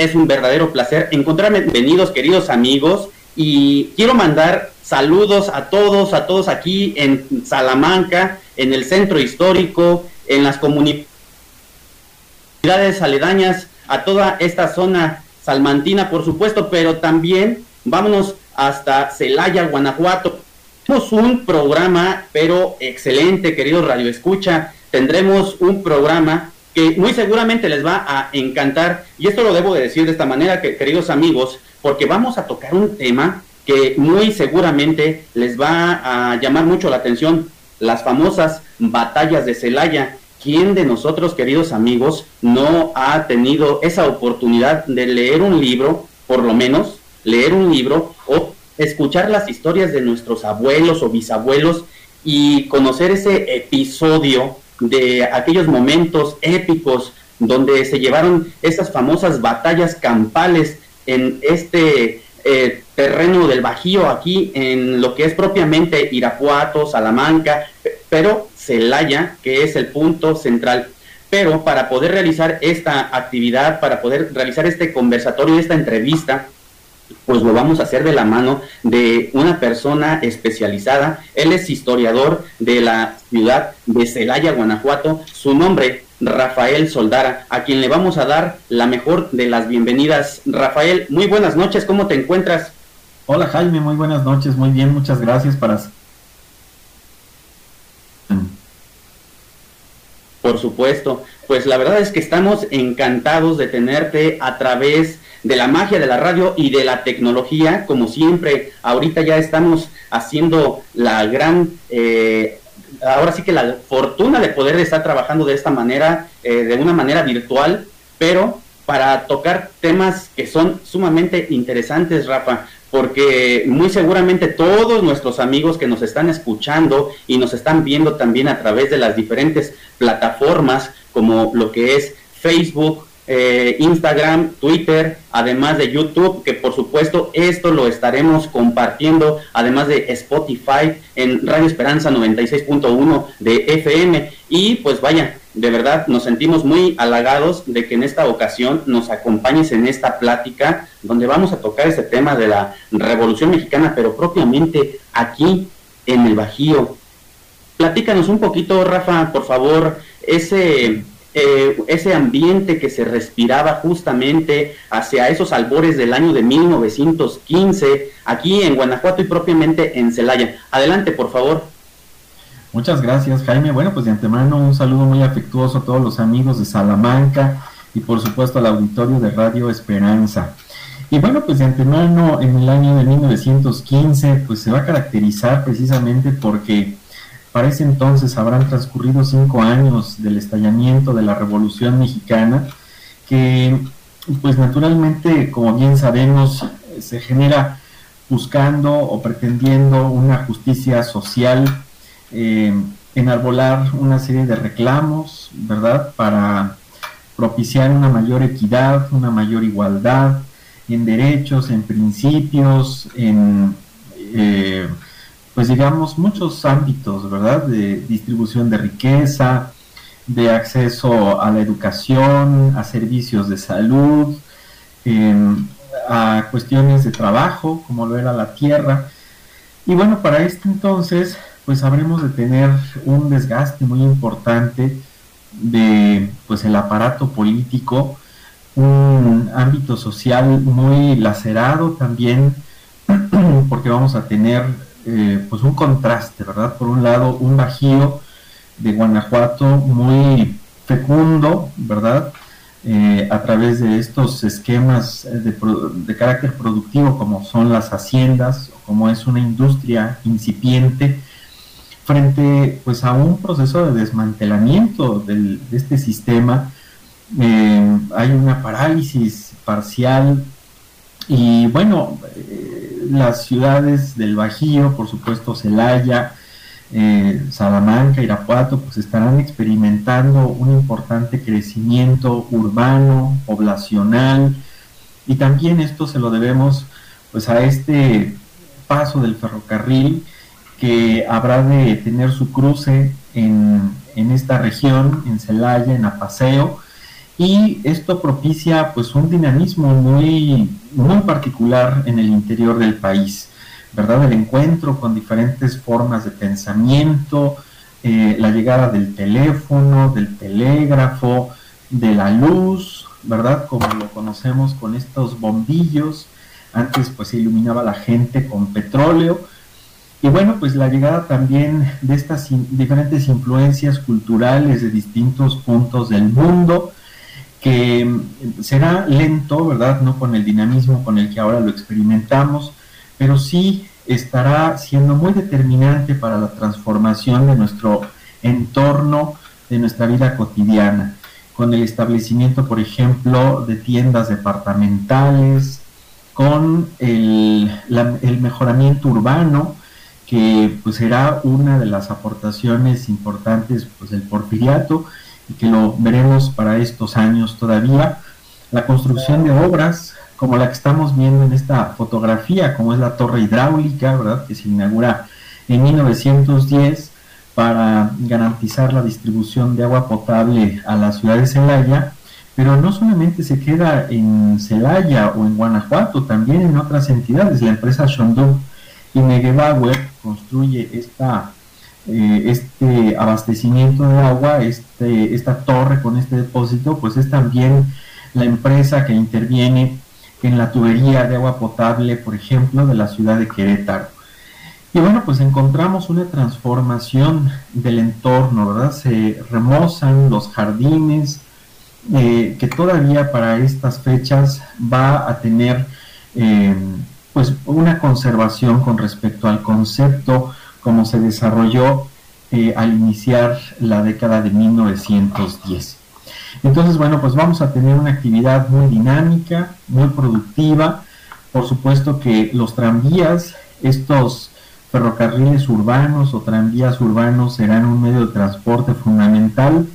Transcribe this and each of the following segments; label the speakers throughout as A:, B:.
A: es un verdadero placer encontrarme. Bienvenidos, queridos amigos. Y quiero mandar saludos a todos, a todos aquí en Salamanca, en el centro histórico, en las comunidades aledañas, a toda esta zona salmantina, por supuesto, pero también vámonos hasta Celaya, Guanajuato. Tenemos un programa, pero excelente, queridos Radio Escucha. Tendremos un programa que muy seguramente les va a encantar. Y esto lo debo de decir de esta manera, que, queridos amigos, porque vamos a tocar un tema que muy seguramente les va a llamar mucho la atención, las famosas batallas de Celaya. ¿Quién de nosotros, queridos amigos, no ha tenido esa oportunidad de leer un libro, por lo menos, leer un libro o escuchar las historias de nuestros abuelos o bisabuelos y conocer ese episodio de aquellos momentos épicos donde se llevaron esas famosas batallas campales en este eh, terreno del Bajío, aquí en lo que es propiamente Irapuato, Salamanca, pero Celaya, que es el punto central. Pero para poder realizar esta actividad, para poder realizar este conversatorio, esta entrevista, pues lo vamos a hacer de la mano de una persona especializada. Él es historiador de la ciudad de Celaya, Guanajuato. Su nombre, Rafael Soldara, a quien le vamos a dar la mejor de las bienvenidas. Rafael, muy buenas noches, ¿cómo te encuentras?
B: Hola Jaime, muy buenas noches, muy bien, muchas gracias para...
A: Por supuesto, pues la verdad es que estamos encantados de tenerte a través de la magia de la radio y de la tecnología, como siempre, ahorita ya estamos haciendo la gran, eh, ahora sí que la fortuna de poder estar trabajando de esta manera, eh, de una manera virtual, pero para tocar temas que son sumamente interesantes, Rafa, porque muy seguramente todos nuestros amigos que nos están escuchando y nos están viendo también a través de las diferentes plataformas como lo que es Facebook, eh, Instagram, Twitter, además de YouTube, que por supuesto esto lo estaremos compartiendo, además de Spotify en Radio Esperanza 96.1 de FM. Y pues vaya, de verdad nos sentimos muy halagados de que en esta ocasión nos acompañes en esta plática donde vamos a tocar este tema de la Revolución Mexicana, pero propiamente aquí en el Bajío. Platícanos un poquito, Rafa, por favor, ese eh, ese ambiente que se respiraba justamente hacia esos albores del año de 1915, aquí en Guanajuato y propiamente en Celaya. Adelante, por favor.
B: Muchas gracias, Jaime. Bueno, pues de antemano un saludo muy afectuoso a todos los amigos de Salamanca y por supuesto al auditorio de Radio Esperanza. Y bueno, pues de antemano en el año de 1915, pues se va a caracterizar precisamente porque para ese entonces habrán transcurrido cinco años del estallamiento de la Revolución Mexicana, que pues naturalmente, como bien sabemos, se genera buscando o pretendiendo una justicia social, eh, enarbolar una serie de reclamos, ¿verdad? Para propiciar una mayor equidad, una mayor igualdad en derechos, en principios, en... Eh, pues digamos, muchos ámbitos, ¿verdad? De distribución de riqueza, de acceso a la educación, a servicios de salud, em, a cuestiones de trabajo, como lo era la tierra. Y bueno, para este entonces, pues habremos de tener un desgaste muy importante de pues el aparato político, un ámbito social muy lacerado también, porque vamos a tener eh, pues un contraste, ¿verdad? Por un lado, un bajío de Guanajuato muy fecundo, ¿verdad? Eh, a través de estos esquemas de, carácter productivo como son las haciendas, como es una industria incipiente, frente pues a un proceso de desmantelamiento del, de este sistema, eh, hay una parálisis parcial y bueno, las ciudades del Bajío, por supuesto Celaya, eh, Salamanca, Irapuato, pues estarán experimentando un importante crecimiento urbano, poblacional, y también esto se lo debemos pues a este paso del ferrocarril que habrá de tener su cruce en, en esta región, en Celaya, en Apaseo, y esto propicia pues un dinamismo muy, muy particular en el interior del país, ¿verdad? El encuentro con diferentes formas de pensamiento, eh, la llegada del teléfono, del telégrafo, de la luz, ¿verdad? Como lo conocemos con estos bombillos, antes pues se iluminaba la gente con petróleo, y bueno, pues la llegada también de estas diferentes influencias culturales de distintos puntos del mundo, que mm, será lento, ¿verdad? No con el dinamismo con el que ahora lo experimentamos, pero sí estará siendo muy determinante para la transformación de nuestro entorno, de nuestra vida cotidiana, con el establecimiento, por ejemplo, de tiendas departamentales, con el, el mejoramiento urbano, que pues será una de las aportaciones importantes pues, del porfiriato, que lo veremos para estos años todavía, la construcción de obras como la que estamos viendo en esta fotografía, como es la torre hidráulica, ¿verdad? que se inaugura en 1910 para garantizar la distribución de agua potable a la ciudad de Celaya, pero no solamente se queda en Celaya o en Guanajuato, también en otras entidades. La empresa Shonduk y Negebauer construye esta eh, este abastecimiento de agua, este, esta torre con este depósito, pues es también la empresa que interviene en la tubería de agua potable, por ejemplo, de la ciudad de Querétaro. Y bueno, pues encontramos una transformación del entorno, ¿verdad? Se remozan los jardines, eh, que todavía para estas fechas va a tener eh, pues una conservación con respecto al concepto como se desarrolló eh, al iniciar la década de 1910. Entonces, bueno, pues vamos a tener una actividad muy dinámica, muy productiva. Por supuesto que los tranvías, estos ferrocarriles urbanos o tranvías urbanos serán un medio de transporte fundamental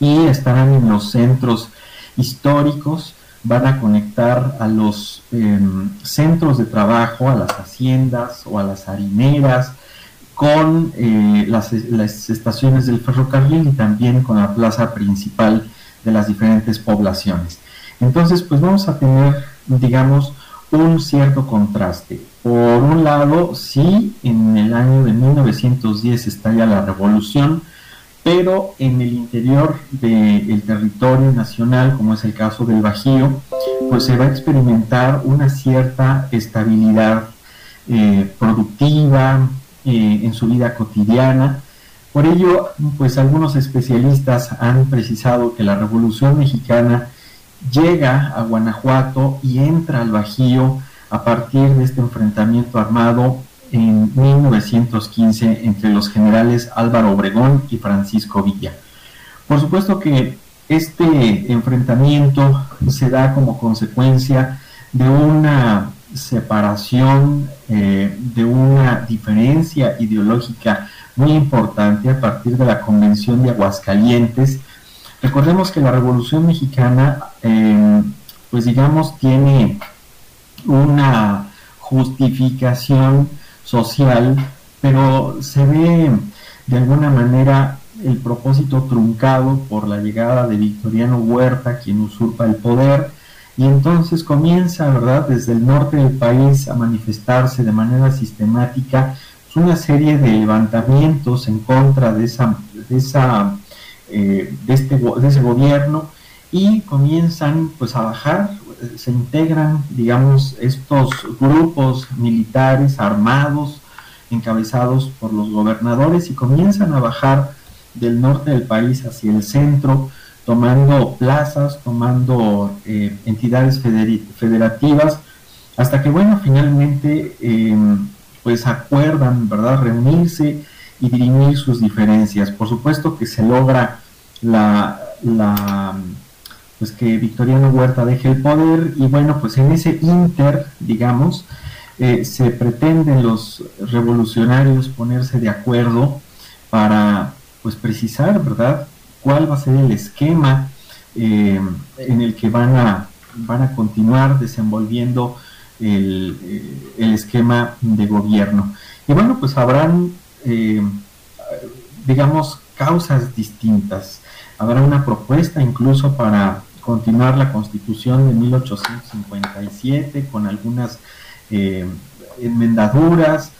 B: y estarán en los centros históricos, van a conectar a los em, centros de trabajo, a las haciendas o a las harineras, con eh, las, estaciones del ferrocarril y también con la plaza principal de las diferentes poblaciones. Entonces, pues vamos a tener, digamos, un cierto contraste. Por un lado, sí, en el año de 1910 estalla la revolución, pero en el interior del territorio nacional, como es el caso del Bajío, pues se va a experimentar una cierta estabilidad eh, productiva, en su vida cotidiana. Por ello, pues algunos especialistas han precisado que la Revolución Mexicana llega a Guanajuato y entra al Bajío a partir de este enfrentamiento armado en 1915 entre los generales Álvaro Obregón y Francisco Villa. Por supuesto que este enfrentamiento se da como consecuencia de una separación, eh, de una diferencia ideológica muy importante a partir de la Convención de Aguascalientes. Recordemos que la Revolución Mexicana, eh, pues digamos, tiene una justificación social, pero se ve de alguna manera el propósito truncado por la llegada de Victoriano Huerta, quien usurpa el poder, y entonces comienza, ¿verdad?, desde el norte del país a manifestarse de manera sistemática pues, una serie de levantamientos en contra de, esa, de, esa, eh, de, este, de ese gobierno y comienzan pues a bajar, se integran, digamos, estos grupos militares armados, encabezados por los gobernadores y comienzan a bajar del norte del país hacia el centro, tomando plazas, tomando eh, entidades federativas, hasta que, bueno, finalmente, em, pues acuerdan, ¿verdad?, reunirse y dirimir sus diferencias. Por supuesto que se logra la, la pues que Victoriano Huerta deje el poder y bueno, pues en ese inter, digamos, eh, se pretenden los revolucionarios ponerse de acuerdo para pues precisar, ¿verdad?, cuál va a ser el esquema eh, en el que van a, van a continuar desenvolviendo el, eh, esquema de gobierno. Y bueno, pues habrán, eh, digamos, causas distintas. habrá una propuesta incluso para continuar la constitución de 1857 con algunas enmendaduras.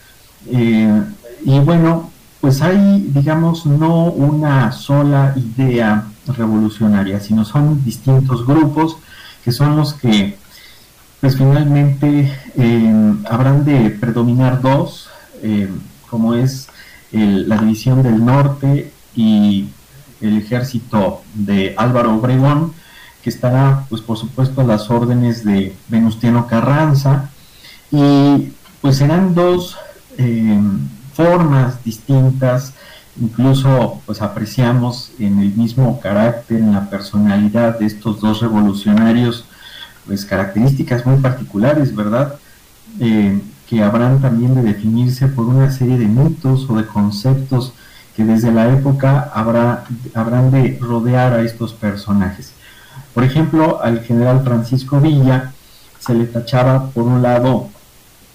B: Y bueno, pues hay, digamos, no una sola idea revolucionaria, sino son distintos grupos que son los que, pues finalmente, eh, habrán de predominar dos, como es la división del norte y el ejército de Álvaro Obregón, que estará, pues por supuesto, a las órdenes de Venustiano Carranza, y pues serán dos eh, formas distintas, incluso pues apreciamos en el mismo carácter, en la personalidad de estos dos revolucionarios, pues características muy particulares, ¿verdad? Eh, que habrán también de definirse por una serie de mitos o de conceptos que desde la época habrá, habrán de rodear a estos personajes. Por ejemplo, al general Francisco Villa se le tachaba por un lado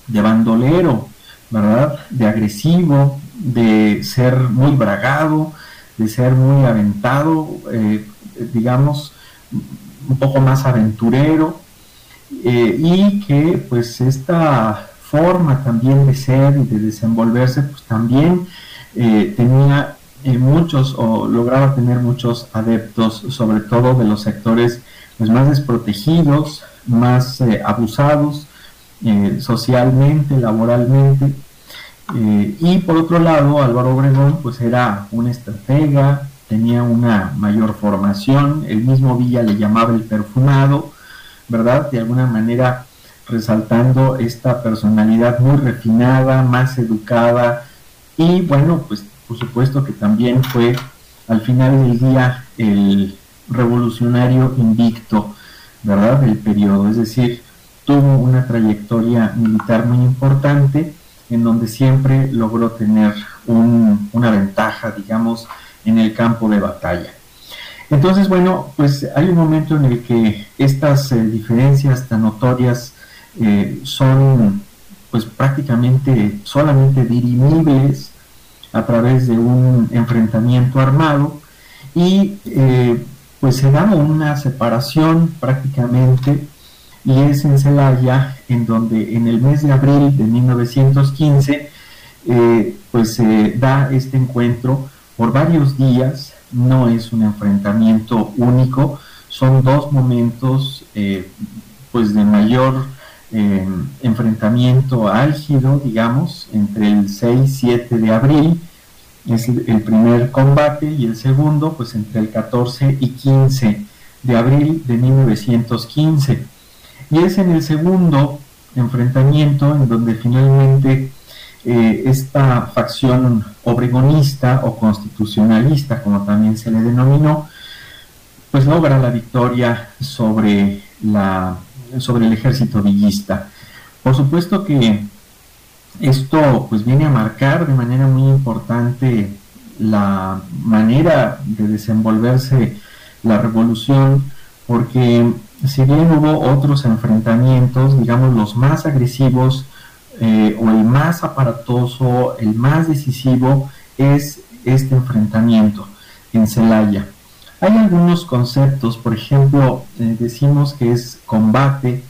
B: de bandolero, ¿verdad? De agresivo, de ser muy bragado, de ser muy aventado, eh, digamos, un poco más aventurero, eh, y que pues esta forma también de ser y de desenvolverse, pues también eh, tenía muchos o lograba tener muchos adeptos, sobre todo de los sectores pues, más desprotegidos, más eh, socialmente, laboralmente. y por otro lado, Álvaro Obregón pues era un estratega, tenía una mayor formación, el mismo Villa le llamaba el perfumado, ¿verdad? De alguna manera resaltando esta personalidad muy refinada, más educada y bueno, pues por supuesto que también fue al final del día el revolucionario invicto, ¿verdad? Del periodo, es decir, tuvo una trayectoria militar muy importante en donde siempre logró tener una ventaja, digamos, en el campo de batalla. Entonces, bueno, pues hay un momento en el que estas eh, diferencias tan notorias eh, son pues prácticamente solamente dirimibles a través de un enfrentamiento armado y eh, pues se da una separación prácticamente y es en Celaya en donde en el mes de abril de 1915 eh, pues se da este encuentro por varios días no es un enfrentamiento único son dos momentos pues de mayor enfrentamiento álgido, digamos, entre el 6 y 7 de abril, es el primer combate, y el segundo, pues entre el 14 y 15 de abril de 1915. Y es en el segundo enfrentamiento en donde finalmente eh, esta facción obregonista o constitucionalista, como también se le denominó, pues logra la victoria sobre la sobre el ejército villista. Por supuesto que esto pues viene a marcar de manera muy importante la manera de desenvolverse la revolución, porque si bien hubo otros enfrentamientos, digamos los más agresivos eh, o el más aparatoso, el más decisivo, es este enfrentamiento en Celaya. Hay algunos conceptos, por ejemplo, eh, decimos que es combate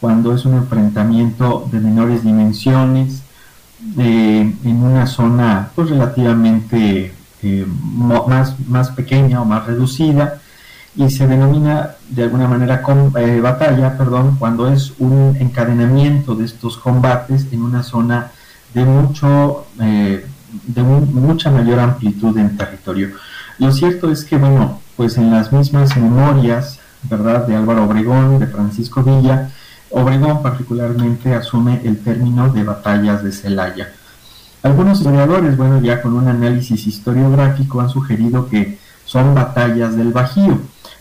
B: cuando es un enfrentamiento de menores dimensiones, eh, en una zona pues, relativamente más, más pequeña o más reducida, y se denomina de alguna manera con, batalla, perdón, cuando es un encadenamiento de estos combates en una zona de mucho de mucha mayor amplitud en territorio. Lo cierto es que, bueno, pues en las mismas memorias, ¿verdad?, de Álvaro Obregón, de Francisco Villa, Obregón particularmente asume el término de batallas de Celaya. Algunos historiadores, bueno, ya con un análisis historiográfico han sugerido que son batallas del Bajío,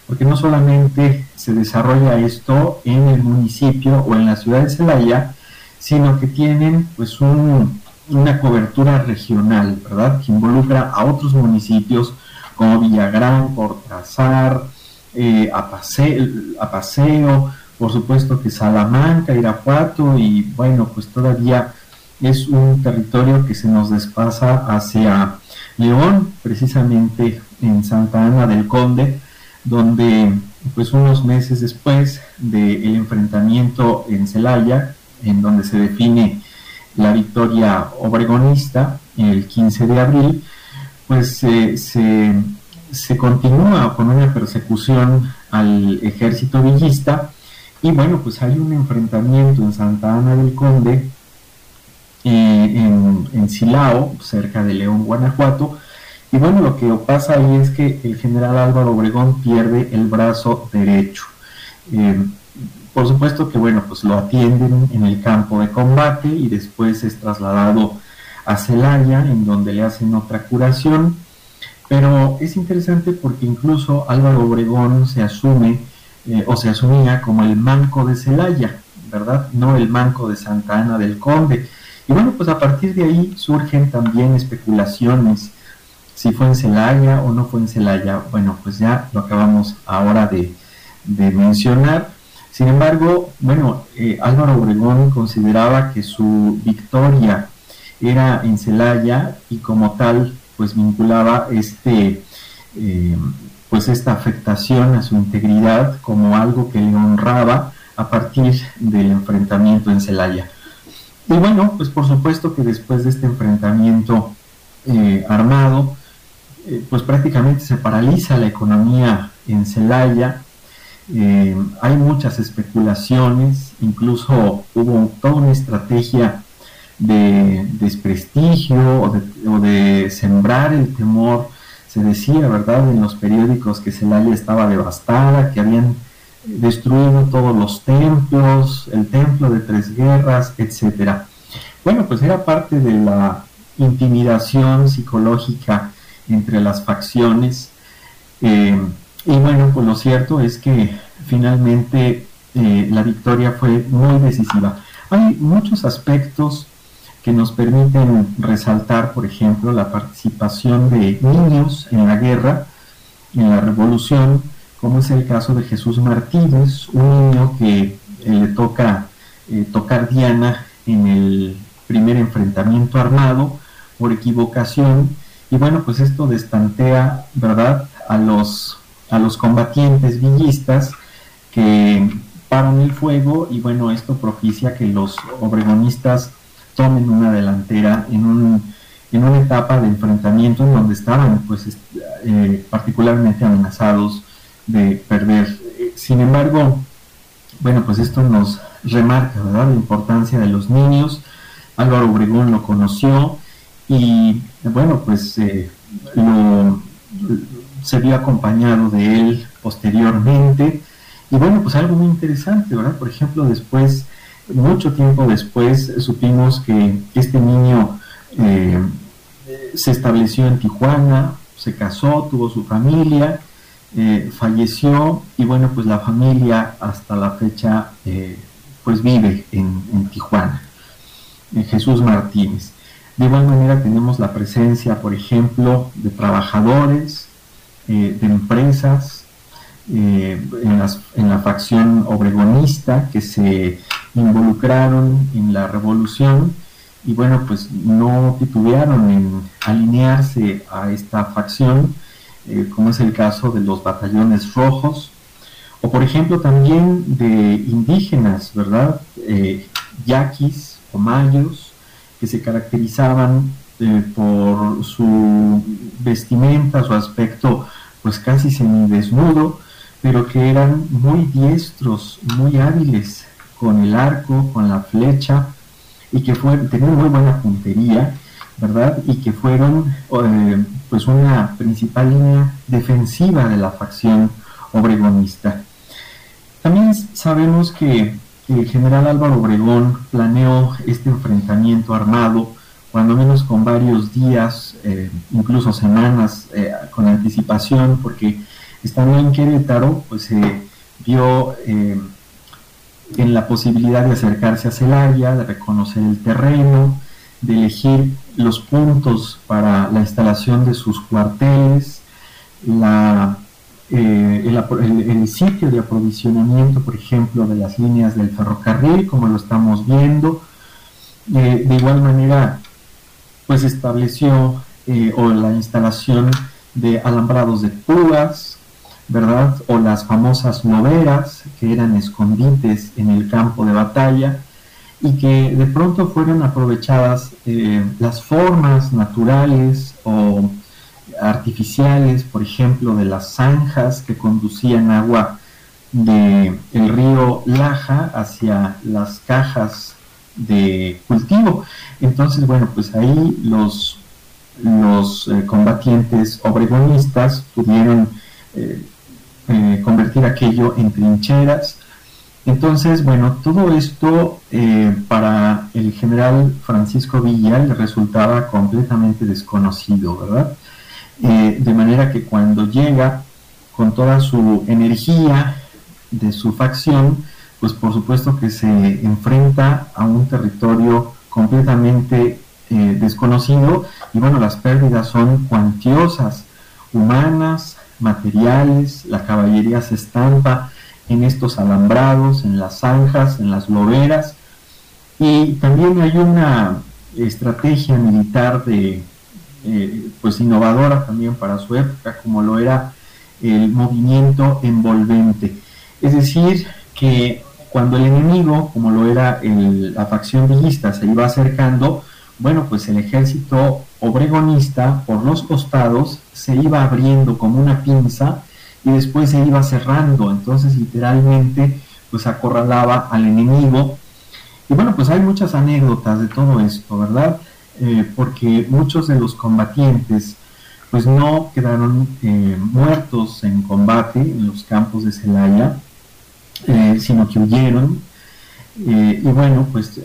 B: porque no solamente se desarrolla esto en el municipio o en la ciudad de Celaya, sino que tienen pues una cobertura regional, ¿verdad? Que involucra a otros municipios como Villagrán, Cortázar, eh, a, Paseo, por supuesto que Salamanca, Irapuato y bueno, pues todavía es un territorio que se nos despasa hacia León, precisamente en Santa Ana del Conde, donde pues unos meses después del enfrentamiento en Celaya, en donde se define la victoria obregonista el 15 de abril, pues se, se continúa con una persecución al ejército villista y bueno, pues hay un enfrentamiento en Santa Ana del Conde, eh, en, en, Silao, cerca de León, Guanajuato. Y bueno, lo que pasa ahí es que el general Álvaro Obregón pierde el brazo derecho. Eh, por supuesto que bueno, pues lo atienden en el campo de combate y después es trasladado a Celaya, en donde le hacen otra curación. Pero es interesante porque incluso Álvaro Obregón se asume eh, o se asumía como el manco de Celaya, ¿verdad? No el manco de Santa Ana del Conde. Y bueno, pues a partir de ahí surgen también especulaciones si fue en Celaya o no fue en Celaya. Bueno, pues ya lo acabamos ahora de, mencionar. Sin embargo, bueno, eh, Álvaro Obregón consideraba que su victoria era en Celaya y como tal, pues vinculaba este eh, pues esta afectación a su integridad como algo que le honraba a partir del enfrentamiento en Celaya. Y bueno, pues por supuesto que después de este enfrentamiento eh, armado, pues prácticamente se paraliza la economía en Celaya, eh, hay muchas especulaciones, incluso hubo toda una estrategia de desprestigio o de sembrar el temor se decía, ¿verdad?, en los periódicos que Celaya estaba devastada, que habían destruido todos los templos, el templo de tres guerras, etcétera. Bueno, pues era parte de la intimidación psicológica entre las facciones. Eh, y bueno, pues lo cierto es que finalmente eh, la victoria fue muy decisiva. Hay muchos aspectos que nos permiten resaltar, por ejemplo, la participación de niños en la guerra, en la revolución, como es el caso de Jesús Martínez, un niño que eh, le toca tocar Diana en el primer enfrentamiento armado por equivocación y bueno pues esto destantea verdad a los a los combatientes villistas que paran el fuego y bueno esto propicia que los obregonistas tomen una delantera en, un, en una etapa de enfrentamiento en donde estaban pues eh, particularmente amenazados de perder. Sin embargo, bueno, pues esto nos remarca ¿verdad? la importancia de los niños. Álvaro Obregón lo conoció y bueno, pues eh, se vio acompañado de él posteriormente. Y bueno, pues algo muy interesante, ¿verdad? Por ejemplo, después mucho tiempo después supimos que este niño eh, se estableció en Tijuana, se casó, tuvo su familia, eh, falleció y bueno, pues la familia hasta la fecha eh, pues vive en, Tijuana, Jesús Martínez. De igual manera tenemos la presencia, por ejemplo, de trabajadores, de empresas, en, en, la facción obregonista que se involucraron en la revolución y bueno, pues no titubearon en alinearse a esta facción, eh, como es el caso de los batallones rojos, o por ejemplo también de indígenas, ¿verdad? Eh, yaquis o mayos, que se caracterizaban eh, por su vestimenta, su aspecto pues casi semidesnudo, pero que eran muy diestros, muy hábiles con el arco, con la flecha, y que tenían muy buena puntería, ¿verdad? Y que fueron eh, pues una principal línea defensiva de la facción obregonista. También sabemos que el general Álvaro Obregón planeó este enfrentamiento armado, cuando menos con varios días, eh, incluso semanas eh, con anticipación, porque estando en Querétaro, pues se vio en la posibilidad de acercarse a Celaya, de reconocer el terreno, de elegir los puntos para la instalación de sus cuarteles, la, eh, el, sitio de aprovisionamiento, por ejemplo, de las líneas del ferrocarril, como lo estamos viendo, de igual manera, pues estableció o la instalación de alambrados de púas, ¿verdad? O las famosas loberas, que eran escondites en el campo de batalla, y que de pronto fueron aprovechadas eh, las formas naturales o artificiales, por ejemplo, de las zanjas que conducían agua del el río Laja hacia las cajas de cultivo. Entonces, bueno, pues ahí los, los eh, combatientes obregonistas pudieron eh, convertir aquello en trincheras, entonces, bueno, todo esto eh, para el general Francisco Villa le resultaba completamente desconocido, ¿verdad? Eh, de manera que cuando llega con toda su energía de su facción, pues por supuesto que se enfrenta a un territorio completamente eh, desconocido y bueno, las pérdidas son cuantiosas, humanas, materiales, la caballería se estampa en estos alambrados, en las zanjas, en las loberas. Y también hay una estrategia militar de, eh, pues innovadora también para su época, como lo era el movimiento envolvente. Es decir, que cuando el enemigo, como lo era la facción villista, se iba acercando, bueno, pues el ejército obregonista por los costados se iba abriendo como una pinza y después se iba cerrando, entonces literalmente pues acorralaba al enemigo. Y bueno, pues hay muchas anécdotas de todo esto, ¿verdad? Eh, porque muchos de los combatientes pues no quedaron eh, muertos en combate en los campos de Celaya, eh, sino que huyeron. y bueno, pues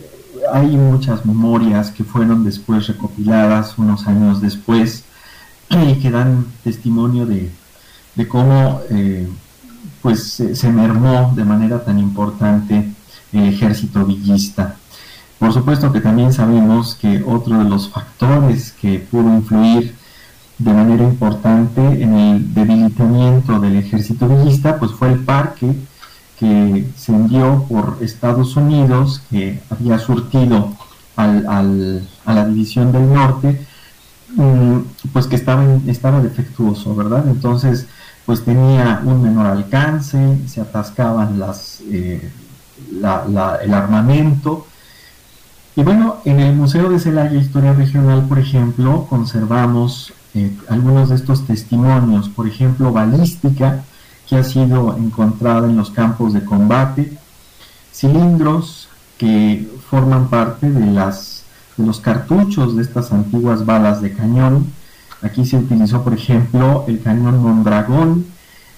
B: hay muchas memorias que fueron después recopiladas unos años después y que dan testimonio de, de cómo pues se, mermó de manera tan importante el ejército villista. Por supuesto que también sabemos que otro de los factores que pudo influir de manera importante en el debilitamiento del ejército villista pues fue el parque que se envió por Estados Unidos que había surtido al, al, a la división del norte mm, pues que estaba, estaba defectuoso, ¿verdad? Entonces pues tenía un menor alcance, se atascaban las, eh, el armamento. Y bueno, en el Museo de Celaya Historia Regional, por ejemplo, conservamos eh, algunos de estos testimonios, por ejemplo, balística, que ha sido encontrada en los campos de combate, cilindros que forman parte de, las, de los cartuchos de estas antiguas balas de cañón, Aquí se utilizó, por ejemplo, el cañón Mondragón.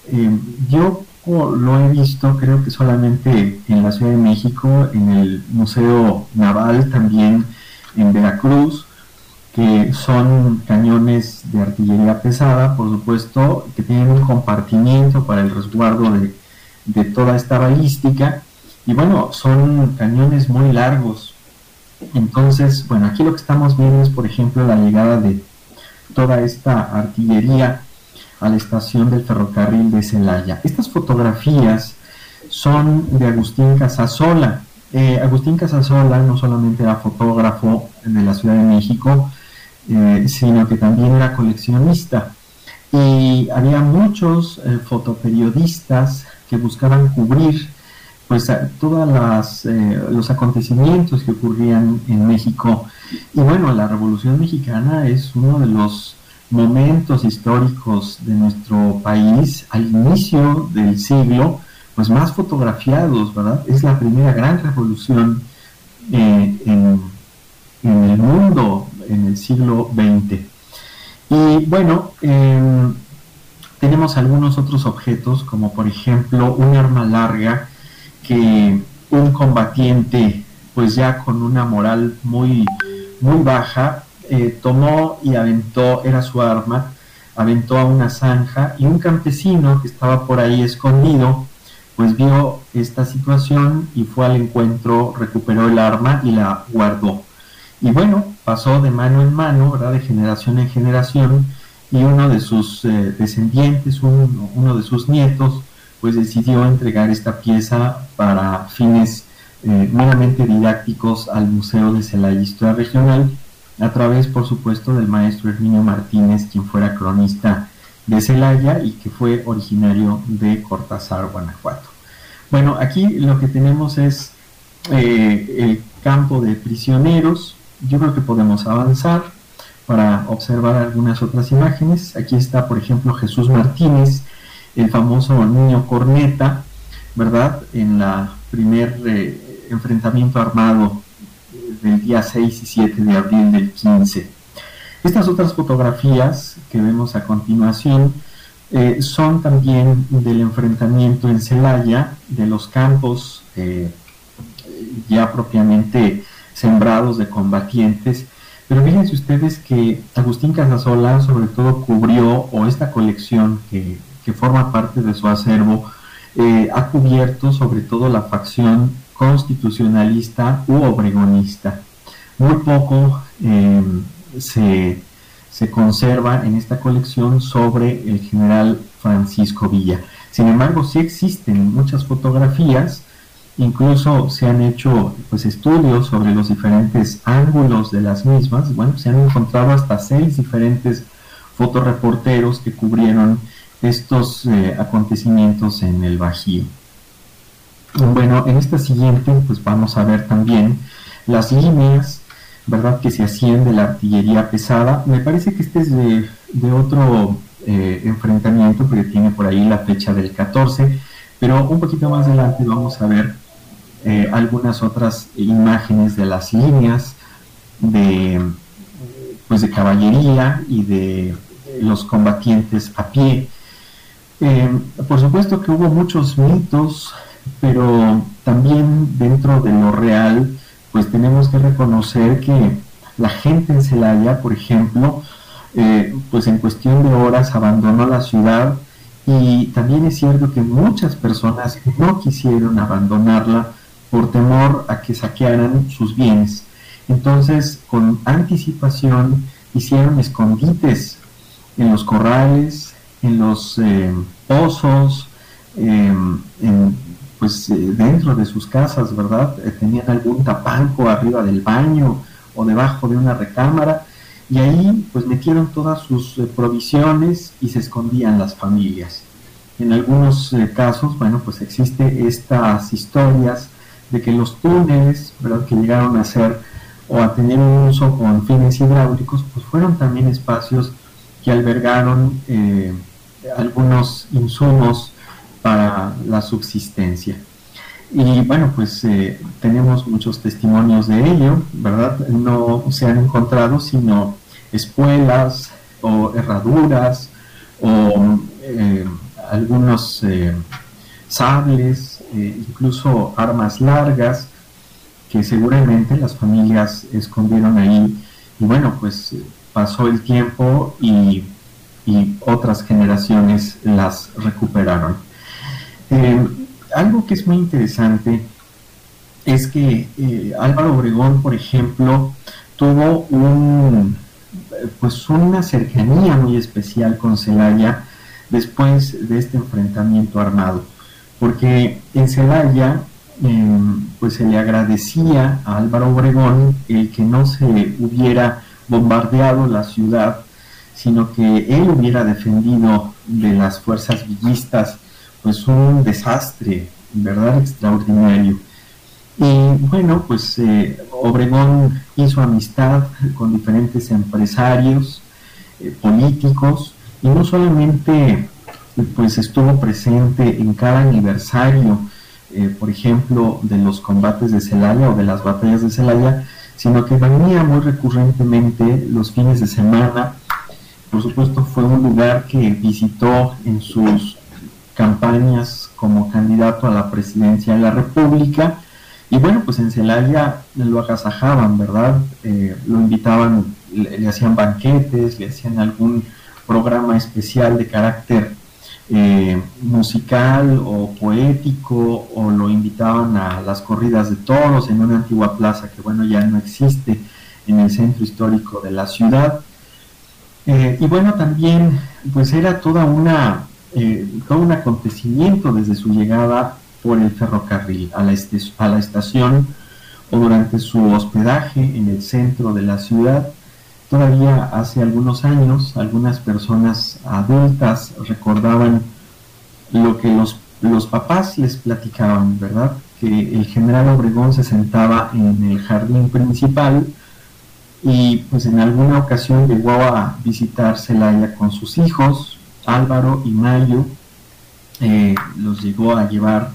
B: Eh, yo lo he visto, creo que solamente en la Ciudad de México, en el Museo Naval, también en Veracruz, que son cañones de artillería pesada, por supuesto, que tienen un compartimiento para el resguardo de, de toda esta balística. Y bueno, son cañones muy largos. Entonces, bueno, aquí lo que estamos viendo es, por ejemplo, la llegada de toda esta artillería a la estación del ferrocarril de Celaya. Estas fotografías son de Agustín Casasola. Eh, Agustín Casasola no solamente era fotógrafo de la Ciudad de México, eh, sino que también era coleccionista. Y había muchos eh, fotoperiodistas que buscaban cubrir pues todos los acontecimientos que ocurrían en México y bueno, la Revolución Mexicana es uno de los momentos históricos de nuestro país al inicio del siglo, pues más fotografiados, ¿verdad? Es la primera gran revolución eh, en, el mundo en el siglo XX. Y bueno, em, tenemos algunos otros objetos, como por ejemplo un arma larga que un combatiente, pues ya con una moral muy muy baja, eh, tomó y aventó, era su arma, aventó a una zanja y un campesino que estaba por ahí escondido, pues vio esta situación y fue al encuentro, recuperó el arma y la guardó. Y bueno, pasó de mano en mano, ¿verdad? de generación en generación, y uno de sus eh, descendientes, uno de sus nietos, pues decidió entregar esta pieza para fines eh, meramente didácticos al Museo de Celaya Historia Regional, a través, por supuesto, del maestro Herminio Martínez, quien fuera cronista de Celaya y que fue originario de Cortázar, Guanajuato. Bueno, aquí lo que tenemos es eh, el campo de prisioneros. Yo creo que podemos avanzar para observar algunas otras imágenes. Aquí está, por ejemplo, Jesús Martínez, el famoso niño corneta, ¿verdad? En la primer eh, enfrentamiento armado del día 6 y 7 de abril del 15. Estas otras fotografías que vemos a continuación eh, son también del enfrentamiento en Celaya, de los campos eh, ya propiamente sembrados de combatientes. Pero fíjense ustedes que Agustín Casasola sobre todo cubrió, o esta colección que, forma parte de su acervo, eh, ha cubierto sobre todo la facción constitucionalista u obregonista. Muy poco eh, se, se, conserva en esta colección sobre el general Francisco Villa. Sin embargo, sí existen muchas fotografías, incluso se han hecho pues, estudios sobre los diferentes ángulos de las mismas. Bueno, se han encontrado hasta seis diferentes fotoreporteros que cubrieron estos eh, acontecimientos en el Bajío. Bueno, en esta siguiente pues vamos a ver también las líneas, ¿verdad? Que se hacían de la artillería pesada. Me parece que este es de, otro eh, enfrentamiento, porque tiene por ahí la fecha del 14, pero un poquito más adelante vamos a ver eh, algunas otras imágenes de las líneas de, pues de caballería y de los combatientes a pie. Eh, por supuesto que hubo muchos mitos pero también dentro de lo real, pues tenemos que reconocer que la gente en Celaya, por ejemplo, eh, pues en cuestión de horas abandonó la ciudad y también es cierto que muchas personas no quisieron abandonarla por temor a que saquearan sus bienes. Entonces, con anticipación, hicieron escondites en los corrales, en los eh, pozos, eh, en pues eh, dentro de sus casas, ¿verdad? Eh, tenían algún tapanco arriba del baño o debajo de una recámara y ahí pues metieron todas sus eh, provisiones y se escondían las familias. En algunos casos, bueno, pues existe estas historias de que los túneles, ¿verdad? Que llegaron a ser o a tener un uso con fines hidráulicos, pues fueron también espacios que albergaron algunos insumos para la subsistencia. Y bueno, pues eh, tenemos muchos testimonios de ello, ¿verdad? No se han encontrado sino espuelas o herraduras o eh, algunos eh, sables, incluso armas largas que seguramente las familias escondieron ahí. Y bueno, pues pasó el tiempo y, y otras generaciones las recuperaron. Eh, algo que es muy interesante es que eh, Álvaro Obregón, por ejemplo, tuvo un, pues una cercanía muy especial con Celaya después de este enfrentamiento armado, porque en Celaya em, pues se le agradecía a Álvaro Obregón el que no se hubiera bombardeado la ciudad, sino que él hubiera defendido de las fuerzas villistas pues un desastre, ¿verdad? Extraordinario. Y bueno, pues eh, Obregón hizo amistad con diferentes empresarios, eh, políticos, y no solamente pues estuvo presente en cada aniversario, eh, por ejemplo, de los combates de Celaya o de las batallas de Celaya, sino que venía muy recurrentemente los fines de semana. Por supuesto, fue un lugar que visitó en sus campañas como candidato a la presidencia de la República. Y bueno, pues en Celaya lo agasajaban, ¿verdad? Eh, lo invitaban, le, hacían banquetes, le hacían algún programa especial de carácter eh, musical o poético, o lo invitaban a las corridas de toros en una antigua plaza que, bueno, ya no existe en el centro histórico de la ciudad. Eh, y bueno, también, pues era toda una eh, todo un acontecimiento desde su llegada por el ferrocarril a la, a la estación o durante su hospedaje en el centro de la ciudad. Todavía hace algunos años algunas personas adultas recordaban lo que los, los papás les platicaban, ¿verdad? Que el general Obregón se sentaba en el jardín principal y pues en alguna ocasión llegó a visitar Celaya con sus hijos, Álvaro y Mayo, eh, los llegó a llevar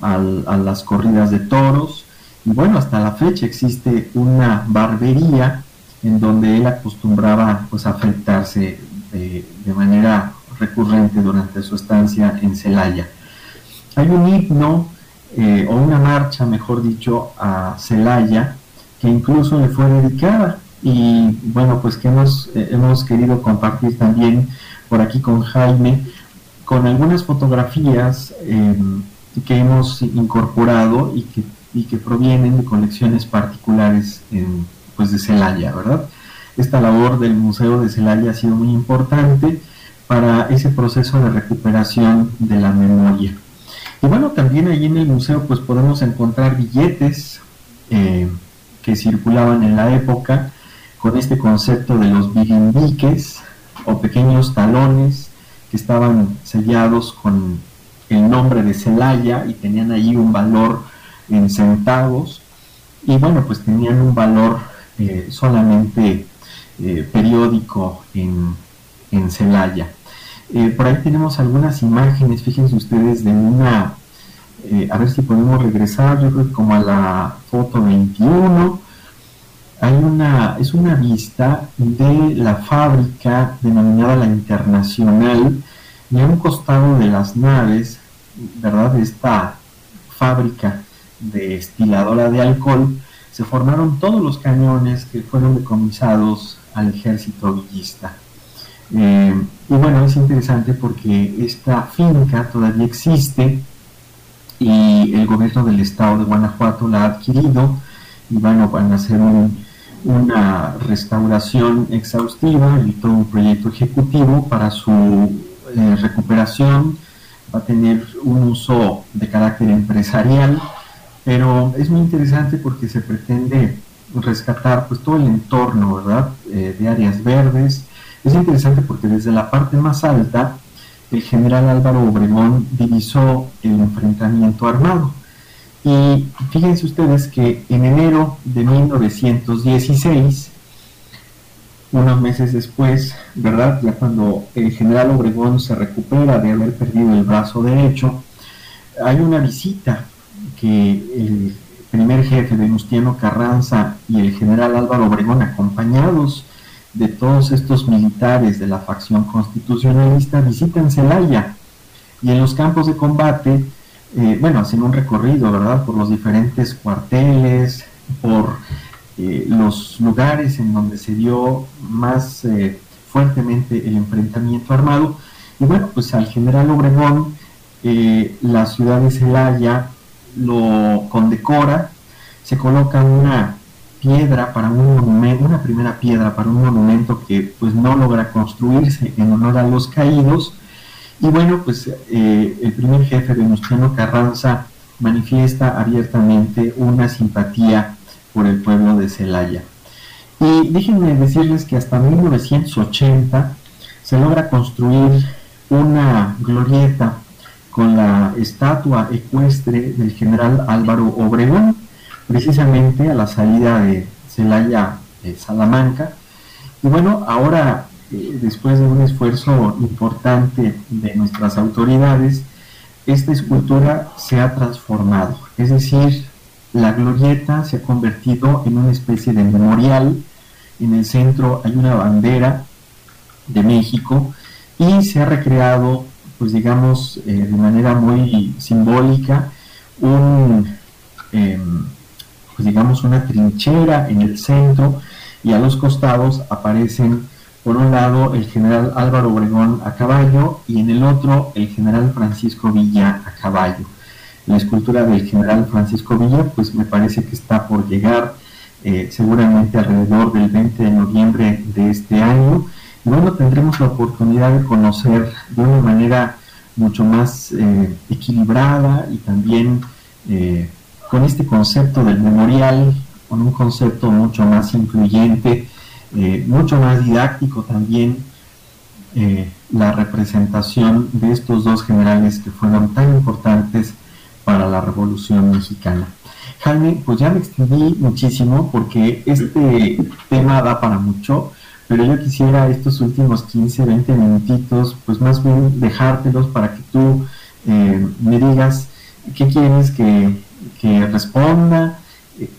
B: a las corridas de toros y bueno, hasta la fecha existe una barbería en donde él acostumbraba pues a afectarse de, manera recurrente durante su estancia en Celaya. Hay un himno eh, o una marcha, mejor dicho, a Celaya que incluso le fue dedicada y bueno, pues que hemos, eh, hemos querido compartir también por aquí con Jaime con algunas fotografías em, que hemos incorporado y que, y que provienen de colecciones particulares en, pues de Celaya, ¿verdad? Esta labor del Museo de Celaya ha sido muy importante para ese proceso de recuperación de la memoria. Y bueno, también allí en el museo pues podemos encontrar billetes eh, que circulaban en la época con este concepto de los bilimbiques o pequeños talones que estaban sellados con el nombre de Celaya y tenían ahí un valor en centavos y bueno pues tenían un valor eh, solamente eh, periódico en, en Celaya. Eh, por ahí tenemos algunas imágenes, fíjense ustedes, de una, a ver si podemos regresar, yo creo que como a la foto 21, hay una, es una vista de la fábrica denominada la Internacional y a un costado de las naves, ¿verdad? De esta fábrica de estiladora de alcohol, se formaron todos los cañones que fueron decomisados al ejército villista. Eh, y bueno, es interesante porque esta finca todavía existe y el gobierno del estado de Guanajuato la ha adquirido y bueno, van a hacer un, una restauración exhaustiva y todo un proyecto ejecutivo para su eh, recuperación, va a tener un uso de carácter empresarial, pero es muy interesante porque se pretende rescatar pues todo el entorno, ¿verdad? Eh, de áreas verdes. Es interesante porque desde la parte más alta el general Álvaro Obregón divisó el enfrentamiento armado y fíjense ustedes que en enero de 1916, unos meses después, ¿verdad? Ya cuando el general Obregón se recupera de haber perdido el brazo derecho, hay una visita que el primer jefe Venustiano Carranza y el general Álvaro Obregón, acompañados de todos estos militares de la facción constitucionalista, visitan Celaya y en los campos de combate eh, bueno, hacen un recorrido, ¿verdad? Por los diferentes cuarteles, por eh, los lugares en donde se dio más eh, fuertemente el enfrentamiento armado. Y bueno, pues al general Obregón, la ciudad de Celaya lo condecora, se coloca una piedra para un monumento, una primera piedra para un monumento que pues no logra construirse en honor a los caídos, y bueno, pues eh, el primer jefe Venustiano Carranza manifiesta abiertamente una simpatía por el pueblo de Celaya. Y déjenme decirles que hasta 1980 se logra construir una glorieta con la estatua ecuestre del general Álvaro Obregón, precisamente a la salida de Celaya Salamanca. Y bueno, ahora después de un esfuerzo importante de nuestras autoridades, esta escultura se ha transformado. Es decir, la glorieta se ha convertido en una especie de memorial. En el centro hay una bandera de México y se ha recreado, pues digamos, eh, de manera muy simbólica, un, em, pues digamos, una trinchera en el centro y a los costados aparecen por un lado el general Álvaro Obregón a caballo y en el otro el general Francisco Villa a caballo. La escultura del general Francisco Villa pues me parece que está por llegar eh, seguramente alrededor del 20 de noviembre de este año y bueno tendremos la oportunidad de conocer de una manera mucho más eh, equilibrada y también eh, con este concepto del memorial, con un concepto mucho más incluyente, mucho más didáctico también, la representación de estos dos generales que fueron tan importantes para la Revolución Mexicana. Jaime, pues ya me extendí muchísimo porque este tema da para mucho, pero yo quisiera estos últimos 15, 20 minutitos, pues más bien dejártelos para que tú eh, me digas qué quieres que, que responda,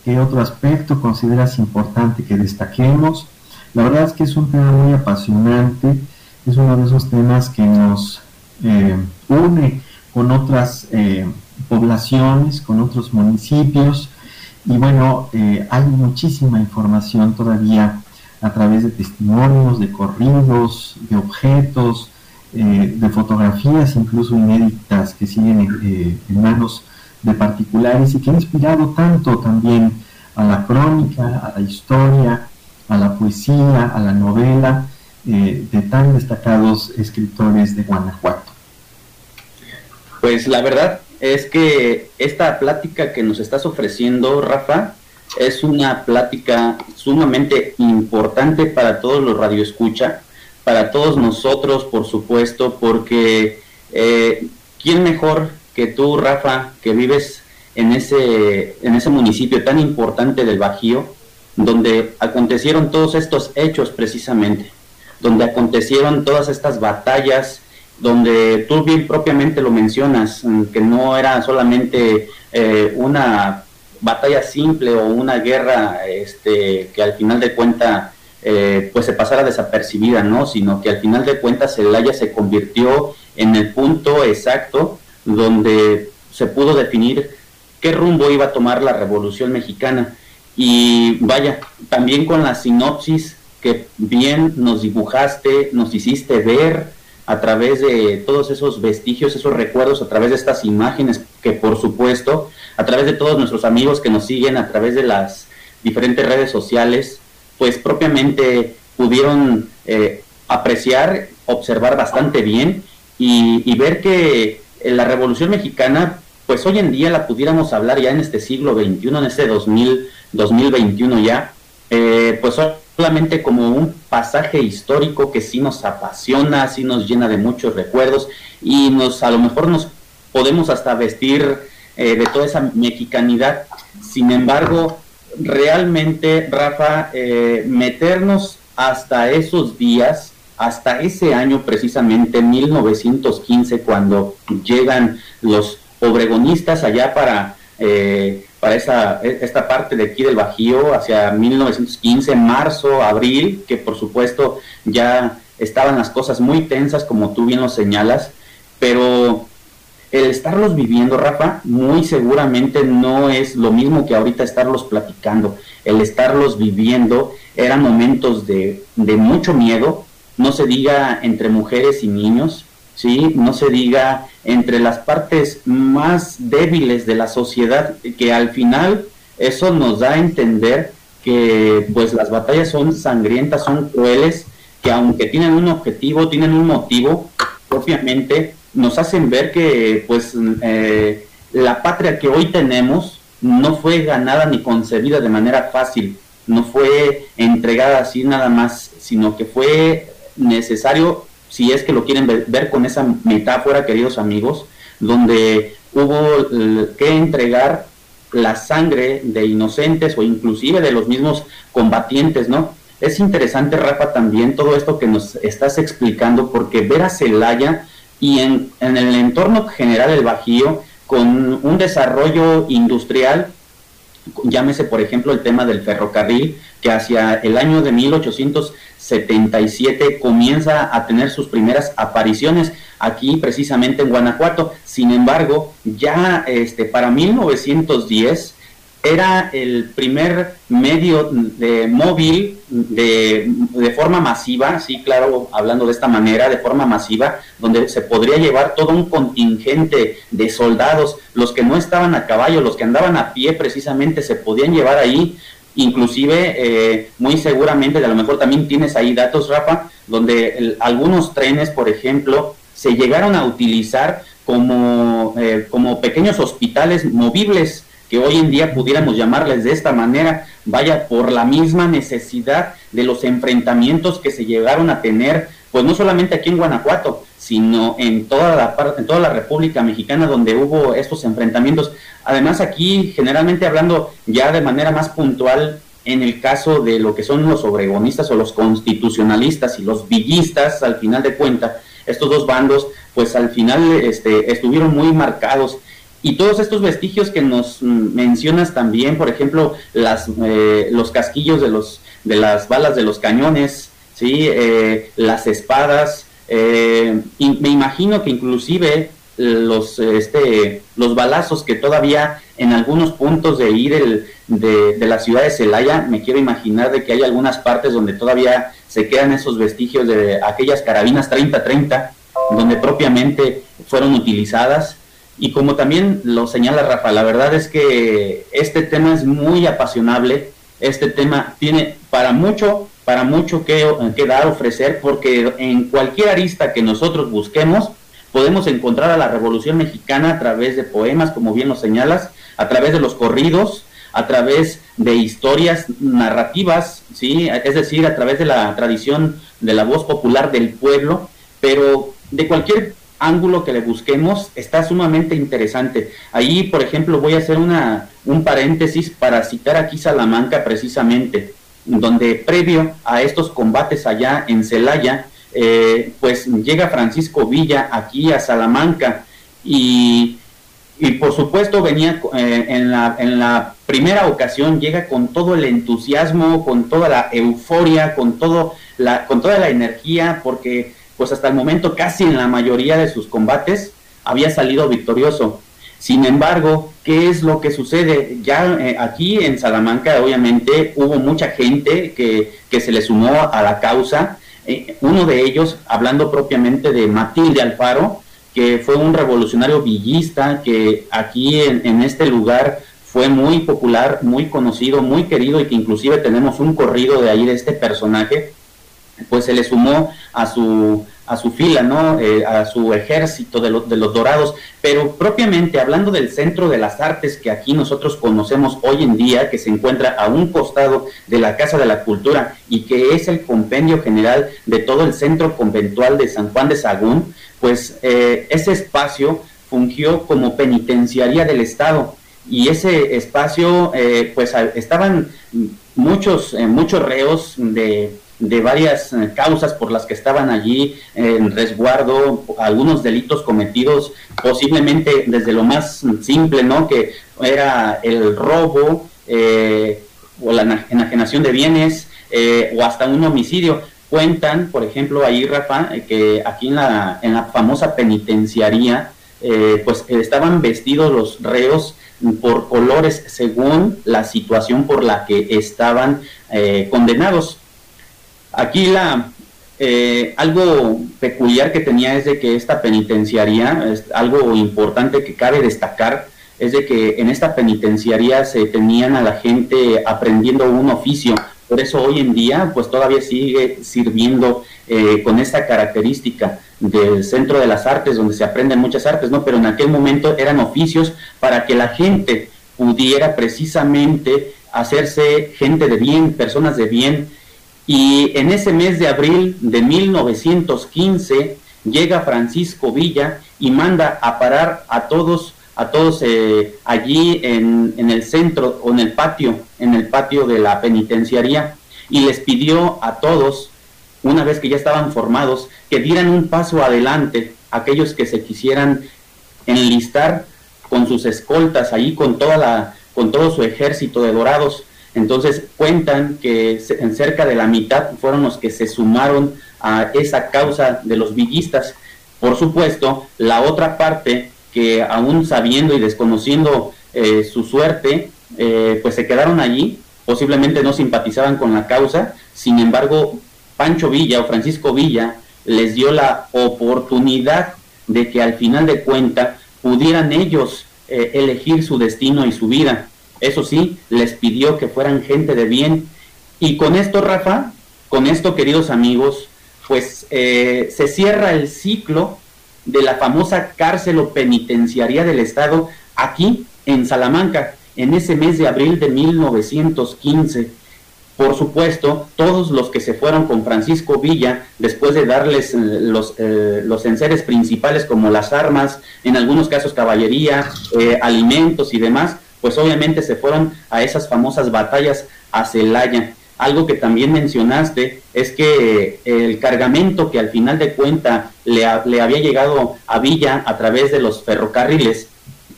B: qué otro aspecto consideras importante que destaquemos. La verdad es que es un tema muy apasionante, es uno de esos temas que nos eh, une con otras eh, poblaciones, con otros municipios. Y bueno, eh, hay muchísima información todavía a través de testimonios, de corridos, de objetos, de fotografías incluso inéditas que siguen en manos de particulares y que han inspirado tanto también a la crónica, a la historia, a la poesía, a la novela de tan destacados escritores de Guanajuato.
A: Pues la verdad, es que esta plática que nos estás ofreciendo, Rafa, es una plática sumamente importante para todos los radioescucha, para todos nosotros, por supuesto, porque eh, ¿quién mejor que tú, Rafa, que vives en ese, en ese municipio tan importante del Bajío, donde acontecieron todos estos hechos precisamente, donde acontecieron todas estas batallas donde tú bien propiamente lo mencionas, mm, que no era solamente eh, una batalla simple o una guerra este, que al final de cuentas eh, pues se pasara desapercibida, ¿no? Sino que al final de cuentas Celaya se convirtió en el punto exacto donde se pudo definir qué rumbo iba a tomar la Revolución Mexicana. Y vaya, también con la sinopsis que bien nos dibujaste, nos hiciste ver, a través de todos esos vestigios, esos recuerdos, a través de estas imágenes que por supuesto, a través de todos nuestros amigos que nos siguen, a través de las diferentes redes sociales, pues propiamente pudieron eh, apreciar, observar bastante bien y, ver que la Revolución Mexicana, pues hoy en día la pudiéramos hablar ya en este siglo XXI, en este 2000, 2021 ya, eh, pues solamente como un pasaje histórico que sí nos apasiona, sí nos llena de muchos recuerdos y nos a lo mejor nos podemos hasta vestir eh, de toda esa mexicanidad. Sin embargo, realmente, Rafa, eh, meternos hasta esos días, hasta ese año precisamente, 1915, cuando llegan los obregonistas allá para eh, para esa, esta parte de aquí del Bajío hacia 1915, marzo, abril, que por supuesto ya estaban las cosas muy tensas, como tú bien lo señalas, pero el estarlos viviendo, Rafa, muy seguramente no es lo mismo que ahorita estarlos platicando. El estarlos viviendo eran momentos de, de mucho miedo, no se diga entre mujeres y niños, ¿sí? No se diga entre las partes más débiles de la sociedad, que al final eso nos da a entender que pues las batallas son sangrientas, son crueles, que aunque tienen un objetivo, tienen un motivo, propiamente nos hacen ver que pues eh, la patria que hoy tenemos no fue ganada ni concebida de manera fácil, no fue entregada así nada más, sino que fue necesario si es que lo quieren ver, con esa metáfora, queridos amigos, donde hubo eh, que entregar la sangre de inocentes o inclusive de los mismos combatientes, ¿no? Es interesante, Rafa, también todo esto que nos estás explicando, porque ver a Celaya y en, en el entorno general del Bajío, con un desarrollo industrial, llámese por ejemplo el tema del ferrocarril, que hacia el año de 1800 77 comienza a tener sus primeras apariciones aquí precisamente en Guanajuato. Sin embargo, ya este, para 1910 era el primer medio de móvil de, de, forma masiva, sí, claro, hablando de esta manera, de forma masiva, donde se podría llevar todo un contingente de soldados, los que no estaban a caballo, los que andaban a pie precisamente, se podían llevar ahí Inclusive, eh, muy seguramente, a lo mejor también tienes ahí datos, Rafa, donde algunos trenes, por ejemplo, se llegaron a utilizar como, eh, como pequeños hospitales movibles que hoy en día pudiéramos llamarles de esta manera, vaya por la misma necesidad de los enfrentamientos que se llegaron a tener, pues no solamente aquí en Guanajuato, sino en toda la parte, en toda la República Mexicana donde hubo estos enfrentamientos. Además aquí, generalmente hablando ya de manera más puntual, en el caso de lo que son los obregonistas o los constitucionalistas y los villistas, al final de cuentas, estos dos bandos, pues al final este, estuvieron muy marcados y todos estos vestigios que nos mm, mencionas también, por ejemplo, las, eh, los casquillos de, los, de las balas de los cañones, ¿sí? Eh, las espadas, eh, me imagino que inclusive los, este, los balazos que todavía en algunos puntos de ir de, de, la ciudad de Celaya, me quiero imaginar de que hay algunas partes donde todavía se quedan esos vestigios de aquellas carabinas 30-30, donde propiamente fueron utilizadas y como también lo señala Rafa, la verdad es que este tema es muy apasionable, este tema tiene para mucho, para mucho que, que dar, ofrecer, porque en cualquier arista que nosotros busquemos, podemos encontrar a la Revolución Mexicana a través de poemas, como bien lo señalas, a través de los corridos, a través de historias narrativas, ¿sí? es decir, a través de la tradición de la voz popular del pueblo, pero de cualquier ángulo que le busquemos está sumamente interesante. Ahí, por ejemplo, voy a hacer una, un paréntesis para citar aquí Salamanca precisamente, donde previo a estos combates allá en Celaya, eh, pues llega Francisco Villa aquí a Salamanca y, y por supuesto venía eh, en, la, en la primera ocasión, llega con todo el entusiasmo, con toda la euforia, con, todo la, con toda la energía, porque pues hasta el momento casi en la mayoría de sus combates había salido victorioso. Sin embargo, ¿qué es lo que sucede? Ya eh, aquí en Salamanca, obviamente, hubo mucha gente que, se le sumó a la causa. Eh, uno de ellos, hablando propiamente de Matilde Alfaro, que fue un revolucionario villista, que aquí en, en este lugar fue muy popular, muy conocido, muy querido y que inclusive tenemos un corrido de ahí de este personaje, pues se le sumó a su a su fila, ¿no? Eh, a su ejército de, de los dorados, pero propiamente hablando del centro de las artes que aquí nosotros conocemos hoy en día, que se encuentra a un costado de la Casa de la Cultura y que es el compendio general de todo el centro conventual de San Juan de Sagún, pues eh, ese espacio fungió como penitenciaría del Estado y ese espacio, eh, pues estaban muchos, muchos reos de de varias eh, causas por las que estaban allí en resguardo, algunos delitos cometidos posiblemente desde lo más simple, ¿no? Que era el robo eh, o la enajenación de bienes eh, o hasta un homicidio. Cuentan, por ejemplo, ahí, Rafa, que aquí en la, en la famosa penitenciaría, pues estaban vestidos los reos por colores según la situación por la que estaban condenados. Aquí la eh, algo peculiar que tenía es de que esta penitenciaría, es algo importante que cabe destacar, es de que en esta penitenciaría se tenían a la gente aprendiendo un oficio. Por eso hoy en día, pues todavía sigue sirviendo eh, con esta característica del centro de las artes, donde se aprenden muchas artes, ¿no? Pero en aquel momento eran oficios para que la gente pudiera precisamente hacerse gente de bien, personas de bien, y en ese mes de abril de 1915 llega Francisco Villa y manda a parar a todos, a todos eh, allí en, el centro o en el patio, en el patio de la penitenciaría, y les pidió a todos, una vez que ya estaban formados, que dieran un paso adelante aquellos que se quisieran enlistar con sus escoltas ahí con toda la con todo su ejército de dorados entonces cuentan que en cerca de la mitad fueron los que se sumaron a esa causa de los villistas. Por supuesto, la otra parte que aún sabiendo y desconociendo eh, su suerte, eh, pues se quedaron allí, posiblemente no simpatizaban con la causa, sin embargo, Pancho Villa o Francisco Villa les dio la oportunidad de que al final de cuenta pudieran ellos eh, elegir su destino y su vida. Eso sí, les pidió que fueran gente de bien. Y con esto, Rafa, con esto, queridos amigos, pues eh, se cierra el ciclo de la famosa cárcel o penitenciaría del Estado aquí en Salamanca, en ese mes de abril de 1915. Por supuesto, todos los que se fueron con Francisco Villa, después de darles eh, los, eh, los enseres principales como las armas, en algunos casos caballería, eh, alimentos y demás, pues obviamente se fueron a esas famosas batallas a Celaya. Algo que también mencionaste es que el cargamento que al final de cuenta le, le había llegado a Villa a través de los ferrocarriles,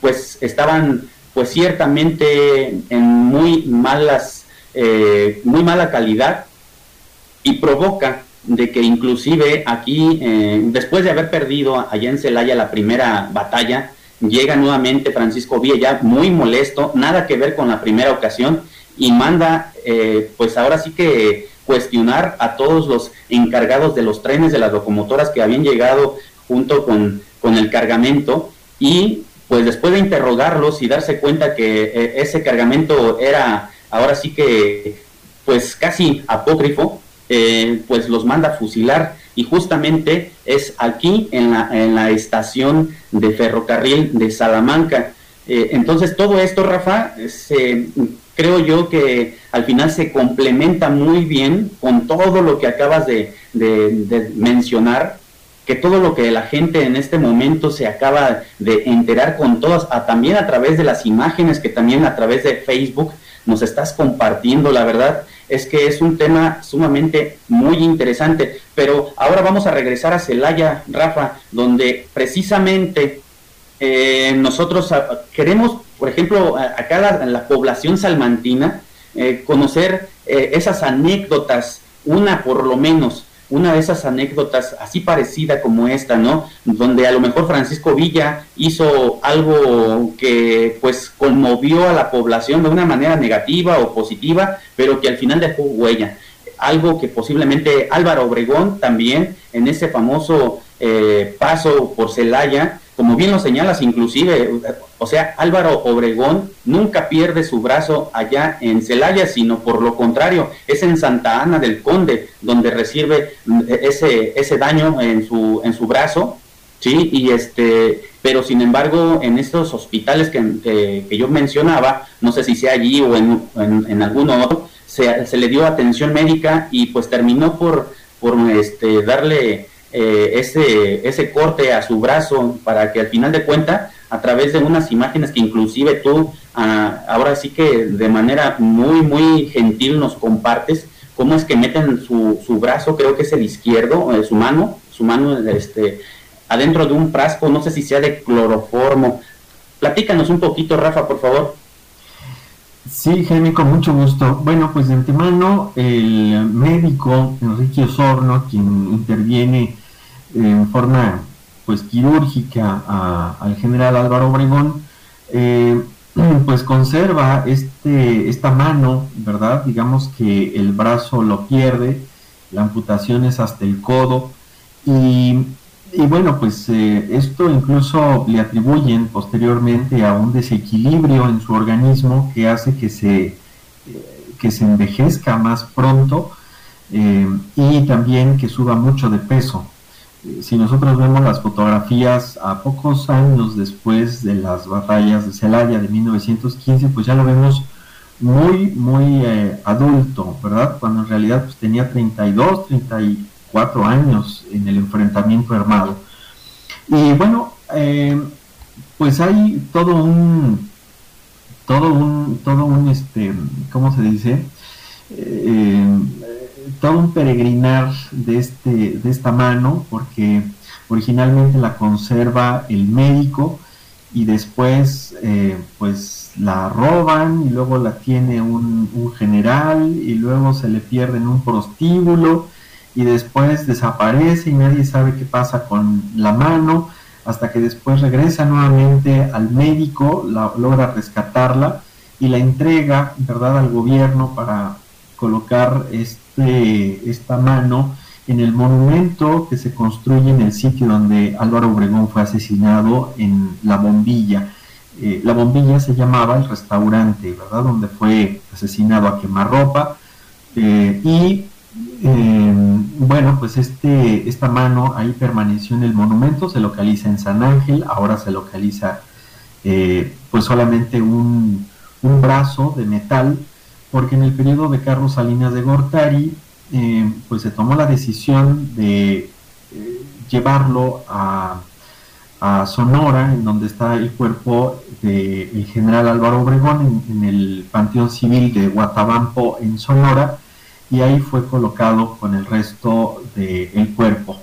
A: pues estaban pues ciertamente en muy malas eh, muy mala calidad y provoca de que inclusive aquí, eh, después de haber perdido allá en Celaya la primera batalla, llega nuevamente Francisco Villa muy molesto, nada que ver con la primera ocasión, y manda, eh, pues ahora sí que cuestionar a todos los encargados de los trenes, de las locomotoras que habían llegado junto con, con el cargamento, y pues después de interrogarlos y darse cuenta que ese cargamento era ahora sí que, pues casi apócrifo, eh, pues los manda a fusilar y justamente es aquí en la, en la estación de ferrocarril de Salamanca. Eh, entonces todo esto, Rafa, creo yo que al final se complementa muy bien con todo lo que acabas de, mencionar, que todo lo que la gente en este momento se acaba de enterar con todas, también a través de las imágenes que también a través de Facebook nos estás compartiendo, la verdad es que es un tema sumamente muy interesante. Pero ahora vamos a regresar a Celaya, Rafa, donde precisamente eh, nosotros ah, queremos, por ejemplo, acá la, la población salmantina, eh, conocer eh, esas anécdotas, una por lo menos, una de esas anécdotas así parecida como esta, ¿no? Donde a lo mejor Francisco Villa hizo algo que pues conmovió a la población de una manera negativa o positiva, pero que al final dejó huella. Algo que posiblemente Álvaro Obregón también en ese famoso eh, paso por Celaya, como bien lo señalas, inclusive, o sea, Álvaro Obregón nunca pierde su brazo allá en Celaya, sino por lo contrario, es en Santa Ana del Conde donde recibe mm, ese, ese daño en su, en su brazo, ¿sí? Y este, pero sin embargo, en estos hospitales que, que, yo mencionaba, no sé si sea allí o en, en, alguno otro, se, se, le dio atención médica y pues terminó por, por este, darle eh, ese, ese corte a su brazo para que al final de cuenta a través de unas imágenes que inclusive tú ah, ahora sí que de manera muy muy gentil nos compartes cómo es que meten su, su brazo creo que es el izquierdo eh, su mano su mano este adentro de un frasco no sé si sea de cloroformo platícanos un poquito Rafa por favor
B: Sí, Jaime, con mucho gusto. Bueno, pues de antemano, el médico Enrique Osorno, quien interviene en forma pues quirúrgica al general Álvaro Obregón, eh, pues conserva este, esta mano, ¿verdad? Digamos que el brazo lo pierde, la amputación es hasta el codo, y, bueno, pues eh, esto incluso le atribuyen posteriormente a un desequilibrio en su organismo que hace que se, eh, que se envejezca más pronto y también que suba mucho de peso si nosotros vemos las fotografías a pocos años después de las batallas de Celaya de 1915, pues ya lo vemos muy, muy eh, adulto, ¿verdad? Cuando en realidad pues, tenía 32, 34 años en el enfrentamiento armado. Y bueno, eh, pues hay todo un, todo un, todo un, este, ¿cómo se dice? Eh, todo un peregrinar de, este, de esta mano, porque originalmente la conserva el médico y después eh, pues la roban y luego la tiene un, general y luego se le pierde en un prostíbulo y después desaparece y nadie sabe qué pasa con la mano hasta que después regresa nuevamente al médico, la, logra rescatarla y la entrega, ¿verdad?, al gobierno para colocar este, esta mano en el monumento que se construye en el sitio donde Álvaro Obregón fue asesinado en La Bombilla. Eh, la Bombilla se llamaba el restaurante, ¿verdad? Donde fue asesinado a quemarropa. Eh, y eh, bueno, pues este, esta mano ahí permaneció en el monumento, se localiza en San Ángel, ahora se localiza eh, pues solamente un, un, brazo de metal, porque en el periodo de Carlos Salinas de Gortari, eh, pues se tomó la decisión de llevarlo a, Sonora, en donde está el cuerpo del general Álvaro Obregón, en, en el Panteón Civil de Guatabampo, en Sonora, y ahí fue colocado con el resto del cuerpo.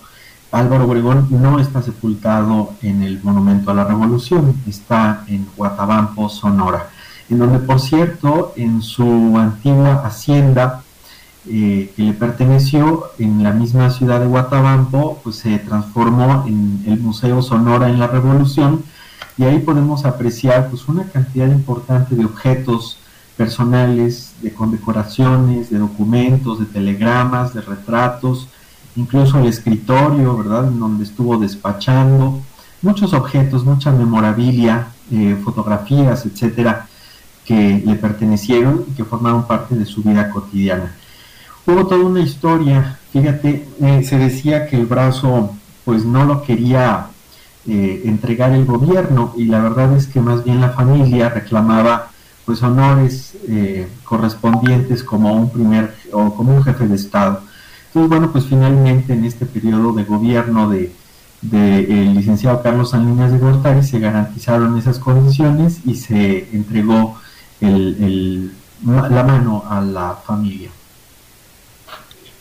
B: Álvaro Obregón no está sepultado en el Monumento a la Revolución, está en Guatabampo, Sonora, en donde por cierto en su antigua hacienda eh, que le perteneció en la misma ciudad de Guatabampo, pues se transformó en el Museo Sonora en la Revolución y ahí podemos apreciar pues una cantidad importante de objetos personales, de condecoraciones, de documentos, de telegramas, de retratos, incluso el escritorio, ¿verdad?, en donde estuvo despachando, muchos objetos, mucha memorabilia, eh, fotografías, etcétera, que le pertenecieron y que formaron parte de su vida cotidiana. Hubo toda una historia, fíjate, eh, se decía que el brazo pues no lo quería eh, entregar el gobierno y la verdad es que más bien la familia reclamaba pues honores eh, correspondientes como un primer o como un jefe de estado. Entonces, bueno, pues finalmente en este periodo de gobierno de, el licenciado Carlos Salinas de Gortari se garantizaron esas condiciones y se entregó el, la mano a la familia.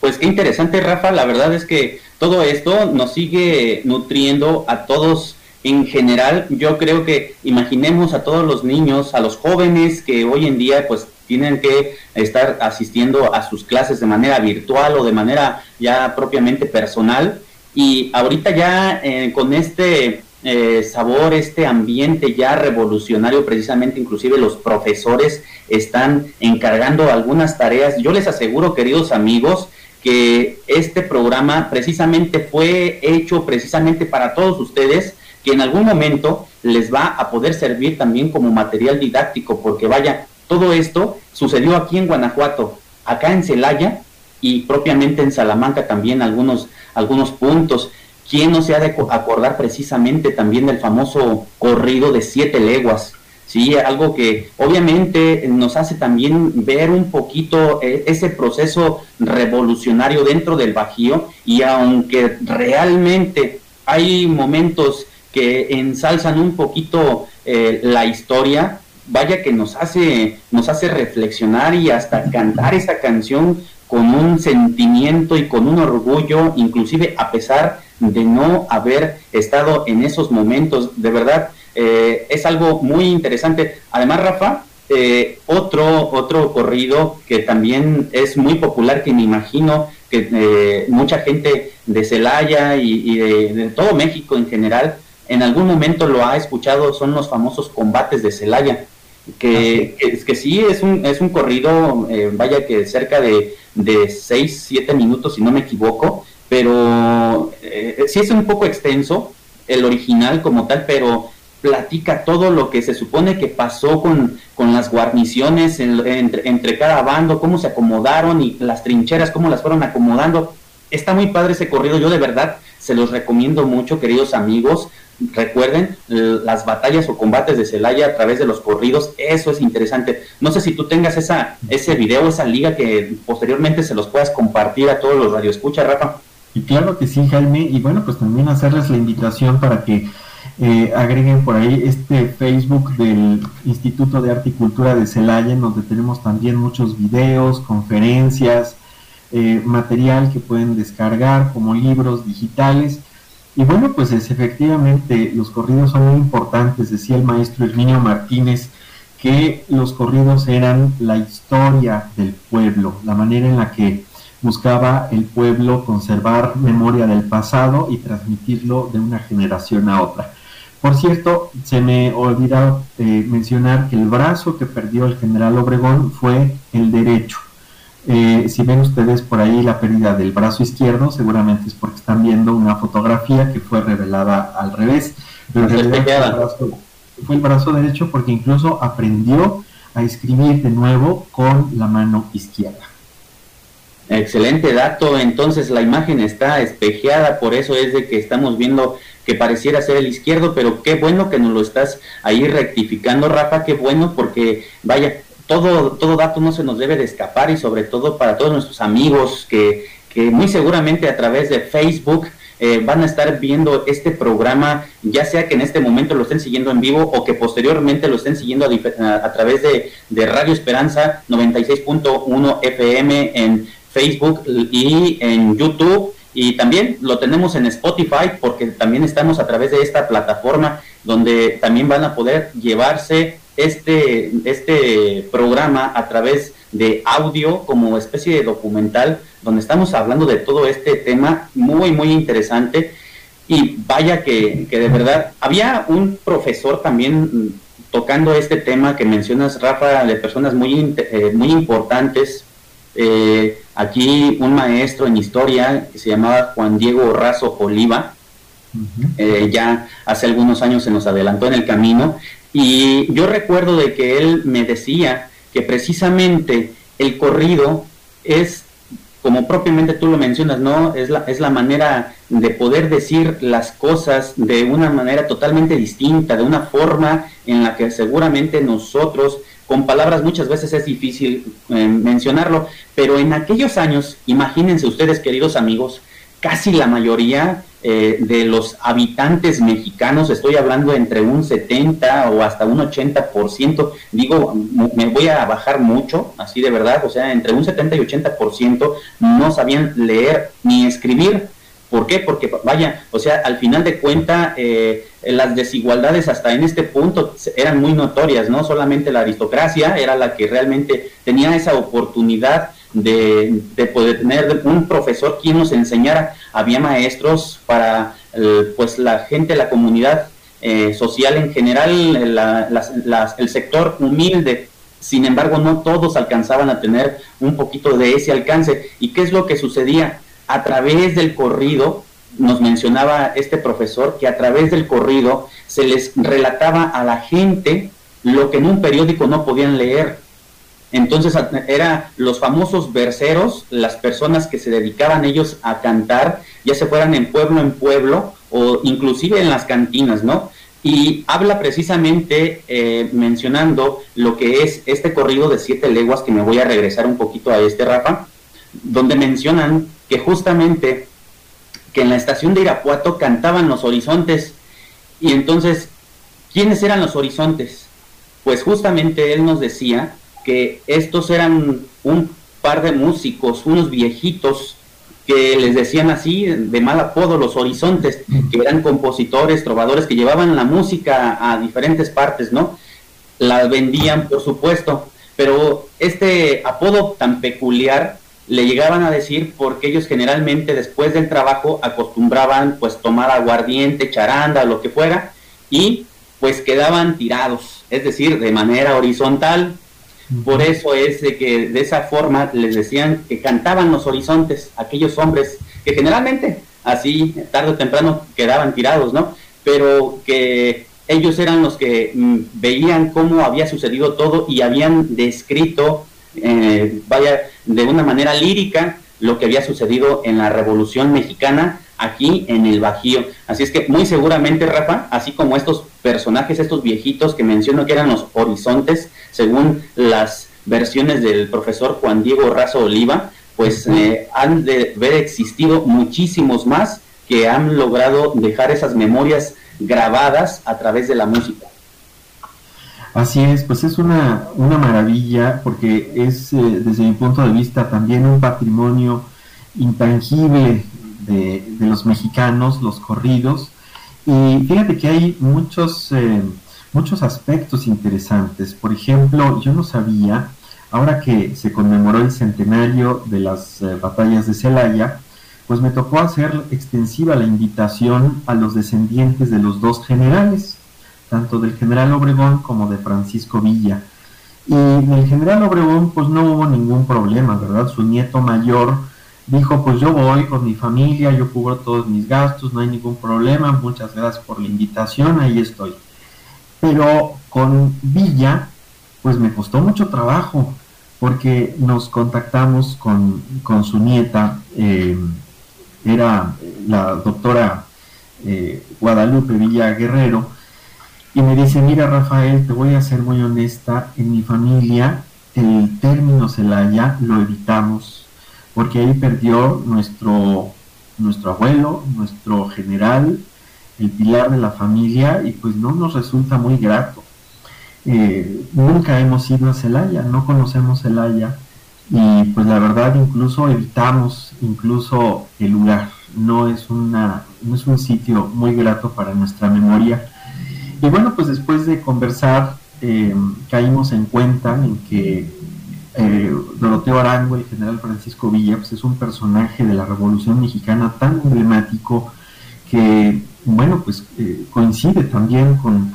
A: Pues qué interesante, Rafa. La verdad es que todo esto nos sigue nutriendo a todos en general, yo creo que imaginemos a todos los niños, a los jóvenes que hoy en día pues tienen que estar asistiendo a sus clases de manera virtual o de manera ya propiamente personal. Y ahorita ya eh, con este eh, sabor, este ambiente ya revolucionario, precisamente inclusive los profesores están encargando algunas tareas. Yo les aseguro, queridos amigos, que este programa precisamente fue hecho precisamente para todos ustedes que en algún momento les va a poder servir también como material didáctico, porque vaya, todo esto sucedió aquí en Guanajuato, acá en Celaya y propiamente en Salamanca también algunos, algunos puntos. ¿Quién no se ha de acordar precisamente también del famoso corrido de siete leguas? Sí, algo que obviamente nos hace también ver un poquito eh, ese proceso revolucionario dentro del Bajío y aunque realmente hay momentos que ensalzan un poquito eh, la historia, vaya que nos hace, nos hace reflexionar y hasta cantar esa canción con un sentimiento y con un orgullo, inclusive a pesar de no haber estado en esos momentos. De verdad, eh, es algo muy interesante. Además, Rafa, eh, otro, otro corrido que también es muy popular, que me imagino que mucha gente de Celaya y, de, todo México en general en algún momento lo ha escuchado, son los famosos combates de Celaya, que, que, sí es un, es un corrido, eh, vaya que cerca de, de 6, 7 minutos, si no me equivoco, pero eh, sí es un poco extenso, el original como tal, pero platica todo lo que se supone que pasó con, con las guarniciones entre, entre, cada bando, cómo se acomodaron y las trincheras, cómo las fueron acomodando. Está muy padre ese corrido, yo de verdad se los recomiendo mucho, queridos amigos. Recuerden las batallas o combates de Celaya a través de los corridos, eso es interesante. No sé si tú tengas esa, ese video, esa liga que posteriormente se los puedas compartir a todos los radioescuchas, Rafa.
B: Y claro que sí, Jaime, y bueno, pues también hacerles la invitación para que eh, agreguen por ahí este Facebook del Instituto de Arte y Cultura de Celaya, en donde tenemos también muchos videos, conferencias, eh, material que pueden descargar como libros digitales. Y bueno, pues es, efectivamente los corridos son muy importantes, decía el maestro Herminio Martínez, que los corridos eran la historia del pueblo, la manera en la que buscaba el pueblo conservar memoria del pasado y transmitirlo de una generación a otra. Por cierto, se me olvidó eh, mencionar que el brazo que perdió el general Obregón fue el derecho. Eh, si ven ustedes por ahí la pérdida del brazo izquierdo, seguramente es porque están viendo una fotografía que fue revelada al revés. Pero en realidad fue el, brazo, derecho porque incluso aprendió a escribir de nuevo con la mano izquierda.
A: Excelente dato, entonces la imagen está espejeada, por eso es de que estamos viendo que pareciera ser el izquierdo, pero qué bueno que nos lo estás ahí rectificando, Rafa, qué bueno, porque vaya, todo, todo dato no se nos debe de escapar y sobre todo para todos nuestros amigos que, que muy seguramente a través de Facebook eh, van a estar viendo este programa, ya sea que en este momento lo estén siguiendo en vivo o que posteriormente lo estén siguiendo a, través de Radio Esperanza 96.1 FM en Facebook y en YouTube. Y también lo tenemos en Spotify porque también estamos a través de esta plataforma donde también van a poder llevarse este, este programa a través de audio como especie de documental donde estamos hablando de todo este tema muy, muy interesante. Y vaya que, que de verdad, había un profesor también tocando este tema que mencionas, Rafa, de personas muy, eh, muy importantes. Eh, aquí un maestro en historia que se llamaba Juan Diego Razo Oliva, eh, ya hace algunos años se nos adelantó en el camino, y yo recuerdo de que él me decía que precisamente el corrido es, como propiamente tú lo mencionas, ¿no? Es la, es la manera de poder decir las cosas de una manera totalmente distinta, de una forma en la que seguramente nosotros con palabras muchas veces es difícil eh, mencionarlo, pero en aquellos años, imagínense ustedes, queridos amigos, casi la mayoría eh, de los habitantes mexicanos, estoy hablando entre un 70 o hasta un 80%, digo, me voy a bajar mucho, así de verdad, o sea, entre un 70 y 80% no sabían leer ni escribir. ¿Por qué? Porque vaya, o sea, al final de cuenta eh, las desigualdades hasta en este punto eran muy notorias, ¿no? Solamente la aristocracia era la que realmente tenía esa oportunidad de, poder tener un profesor quien nos enseñara. Había maestros para pues la gente, la comunidad eh, social en general, el sector humilde. Sin embargo, no todos alcanzaban a tener un poquito de ese alcance. ¿Y qué es lo que sucedía? a través del corrido, nos mencionaba este profesor, que a través del corrido se les relataba a la gente lo que en un periódico no podían leer. Entonces eran los famosos verseros, las personas que se dedicaban ellos a cantar, ya se fueran en pueblo en pueblo o inclusive en las cantinas, ¿no? Y habla precisamente eh, mencionando lo que es este corrido de siete leguas, que me voy a regresar un poquito a este, Rafa, donde mencionan que justamente que en la estación de Irapuato cantaban los horizontes. Y entonces, ¿quiénes eran los horizontes? Pues justamente él nos decía que estos eran un par de músicos, unos viejitos que les decían así, de mal apodo, los horizontes, que eran compositores, trovadores, que llevaban la música a diferentes partes, ¿no? La vendían, por supuesto, pero este apodo tan peculiar le llegaban a decir porque ellos generalmente después del trabajo acostumbraban pues tomar aguardiente, charanda, lo que fuera, y pues quedaban tirados, es decir, de manera horizontal. Por eso es de que de esa forma les decían que cantaban los horizontes, aquellos hombres que generalmente así tarde o temprano quedaban tirados, ¿no? Pero que ellos eran los que mm, veían cómo había sucedido todo y habían descrito eh, vaya, de una manera lírica lo que había sucedido en la Revolución Mexicana aquí en el Bajío. Así es que muy seguramente, Rafa, así como estos personajes, estos viejitos que menciono que eran los horizontes, según las versiones del profesor Juan Diego Razo Oliva, pues eh, han de haber existido muchísimos más que han logrado dejar esas memorias grabadas a través de la música.
B: Así es, pues es una, una maravilla porque es eh, desde mi punto de vista también un patrimonio intangible de, los mexicanos, los corridos. Y fíjate que hay muchos, eh, muchos aspectos interesantes. Por ejemplo, yo no sabía, ahora que se conmemoró el centenario de las eh, batallas de Celaya, pues me tocó hacer extensiva la invitación a los descendientes de los dos generales tanto del general Obregón como de Francisco Villa. Y del general Obregón pues no hubo ningún problema, ¿verdad? Su nieto mayor dijo pues yo voy con mi familia, yo cubro todos mis gastos, no hay ningún problema, muchas gracias por la invitación, ahí estoy. Pero con Villa pues me costó mucho trabajo, porque nos contactamos con, su nieta, eh, era la doctora eh, Guadalupe Villa Guerrero, y me dice, mira Rafael, te voy a ser muy honesta, en mi familia el término Celaya lo evitamos, porque ahí perdió nuestro, nuestro abuelo, nuestro general, el pilar de la familia, y pues no nos resulta muy grato. Eh, nunca hemos ido a Celaya, no conocemos Celaya, y pues la verdad incluso evitamos incluso el lugar, no es, una, no es un sitio muy grato para nuestra memoria. Y bueno, pues después de conversar, eh, caímos en cuenta en que eh, Doroteo Arango, el general Francisco Villa, pues es un personaje de la Revolución Mexicana tan emblemático que, bueno, pues eh, coincide también con,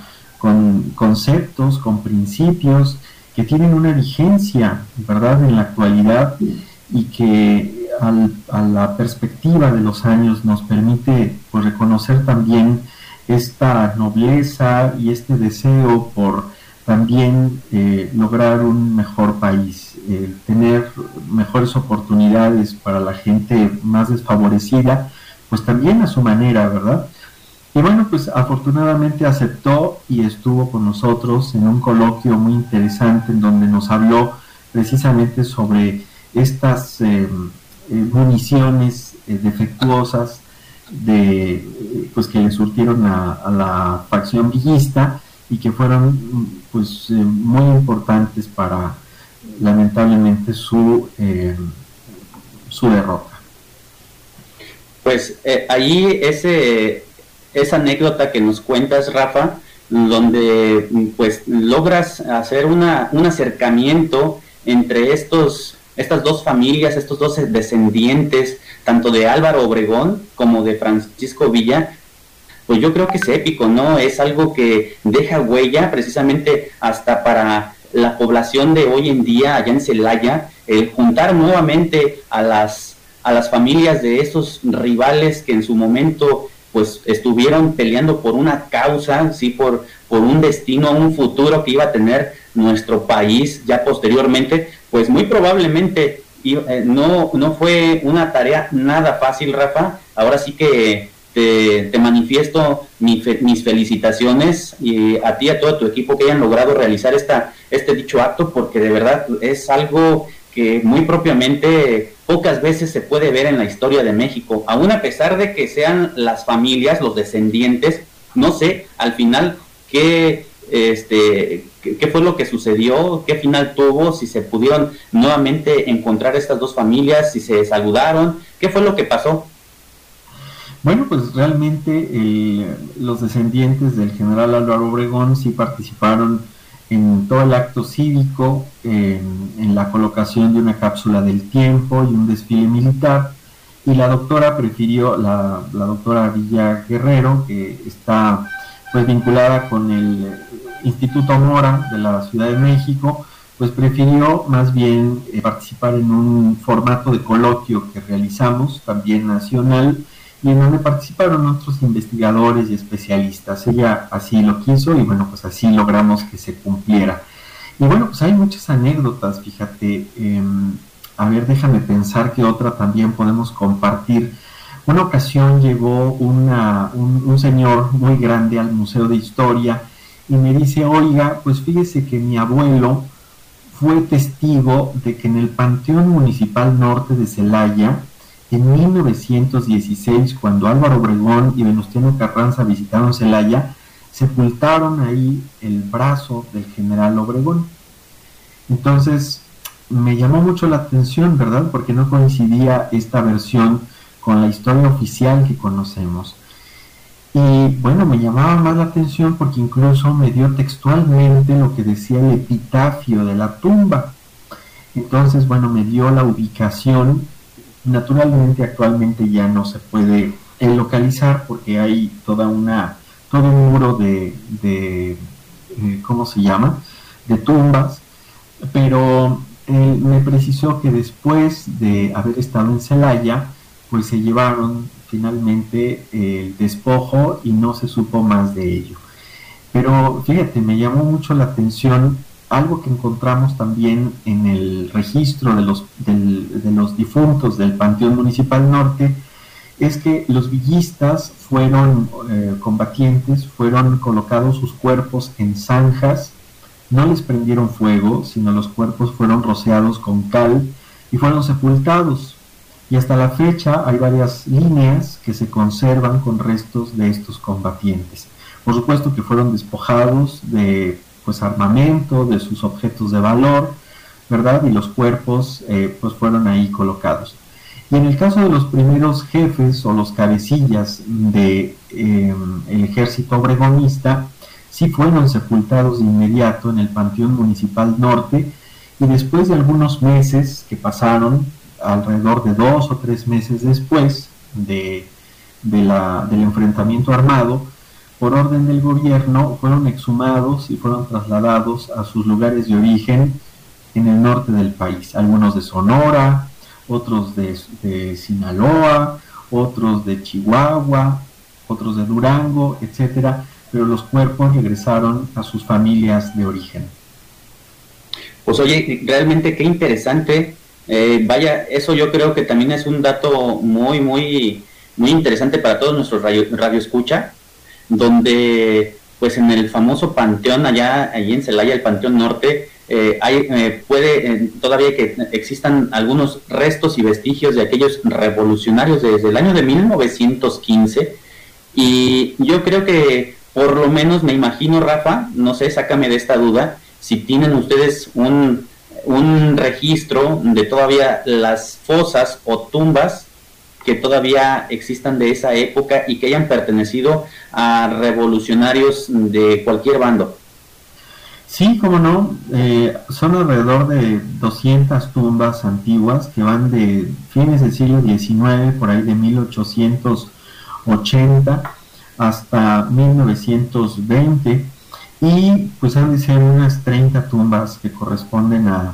B: conceptos, con principios que tienen una vigencia, ¿verdad?, en la actualidad y que a la perspectiva de los años nos permite pues, reconocer también esta nobleza y este deseo por también eh, lograr un mejor país, tener mejores oportunidades para la gente más desfavorecida, pues también a su manera, ¿verdad? Y bueno, pues afortunadamente aceptó y estuvo con nosotros en un coloquio muy interesante en donde nos habló precisamente sobre estas eh, eh, municiones defectuosas de pues que le surtieron a, la facción villista y que fueron pues eh, muy importantes para lamentablemente su eh, su derrota.
A: Pues eh, ahí ese esa anécdota que nos cuentas Rafa donde pues logras hacer una, un acercamiento entre estos estas dos familias, estos dos descendientes, tanto de Álvaro Obregón como de Francisco Villa, pues yo creo que es épico, ¿no? Es algo que deja huella precisamente hasta para la población de hoy en día allá en Celaya, el juntar nuevamente a las, a las familias de esos rivales que en su momento pues estuvieron peleando por una causa, sí, por, por un destino, un futuro que iba a tener nuestro país ya posteriormente, pues muy probablemente eh, no, no fue una tarea nada fácil, Rafa. Ahora sí que te, manifiesto mis felicitaciones y a ti y a todo tu equipo que hayan logrado realizar esta, este dicho acto, porque de verdad es algo que muy propiamente pocas veces se puede ver en la historia de México, aún a pesar de que sean las familias, los descendientes, no sé al final qué este, qué, fue lo que sucedió, qué final tuvo, si se pudieron nuevamente encontrar estas dos familias, si se saludaron, qué fue lo que pasó.
B: Bueno, pues realmente los descendientes del general Álvaro Obregón sí participaron en todo el acto cívico, en, la colocación de una cápsula del tiempo y un desfile militar. Y la doctora prefirió, la, la doctora Villa Guerrero, que está pues vinculada con el Instituto Mora de la Ciudad de México, pues prefirió más bien eh, participar en un formato de coloquio que realizamos, también nacional, y en donde participaron otros investigadores y especialistas. Ella así lo quiso y bueno, pues así logramos que se cumpliera. Y bueno, pues hay muchas anécdotas, fíjate. Em, a ver, déjame pensar que otra también podemos compartir. Una ocasión llegó una, un, un señor muy grande al Museo de Historia, y me dice, oiga, pues fíjese que mi abuelo fue testigo de que en el Panteón Municipal Norte de Celaya, en 1916, cuando Álvaro Obregón y Venustiano Carranza visitaron Celaya, sepultaron ahí el brazo del general Obregón. Entonces, me llamó mucho la atención, ¿verdad? Porque no coincidía esta versión con la historia oficial que conocemos. Y bueno, me llamaba más la atención porque incluso me dio textualmente lo que decía el epitafio de la tumba. Entonces, bueno, me dio la ubicación. Naturalmente, actualmente ya no se puede localizar porque hay toda una, todo un muro de, de eh, ¿cómo se llama? De tumbas. Pero eh, me precisó que después de haber estado en Celaya, pues se llevaron finalmente el despojo y no se supo más de ello. Pero fíjate, me llamó mucho la atención algo que encontramos también en el registro de los, de los difuntos del Panteón Municipal Norte es que los villistas fueron eh, combatientes, fueron colocados sus cuerpos en zanjas, no les prendieron fuego, sino los cuerpos fueron rociados con cal y fueron sepultados. Y hasta la fecha hay varias líneas que se conservan con restos de estos combatientes. Por supuesto que fueron despojados de pues armamento, de sus objetos de valor, ¿verdad? Y los cuerpos eh, pues fueron ahí colocados. Y en el caso de los primeros jefes o los cabecillas del de, em, ejército obregonista, sí fueron sepultados de inmediato en el Panteón Municipal Norte y después de algunos meses que pasaron, alrededor de dos o tres meses después de, del enfrentamiento armado, por orden del gobierno, fueron exhumados y fueron trasladados a sus lugares de origen en el norte del país, algunos de Sonora, otros de, Sinaloa, otros de Chihuahua, otros de Durango, etcétera, pero los cuerpos regresaron a sus familias de origen.
A: Pues oye, realmente qué interesante. Eh, vaya, eso yo creo que también es un dato muy, muy, muy interesante para todos nuestros radio, escucha, donde pues en el famoso panteón allá, allí en Celaya, el Panteón Norte, eh, hay, eh, puede eh, todavía que existan algunos restos y vestigios de aquellos revolucionarios desde el año de 1915 y yo creo que por lo menos me imagino Rafa, no sé, sácame de esta duda, si tienen ustedes un, un registro de todavía las fosas o tumbas que todavía existan de esa época y que hayan pertenecido a revolucionarios de cualquier bando.
B: Sí, como no, eh, son alrededor de 200 tumbas antiguas que van de fines del siglo XIX, por ahí de 1880 hasta 1920 y pues han de ser unas 30 tumbas que corresponden a,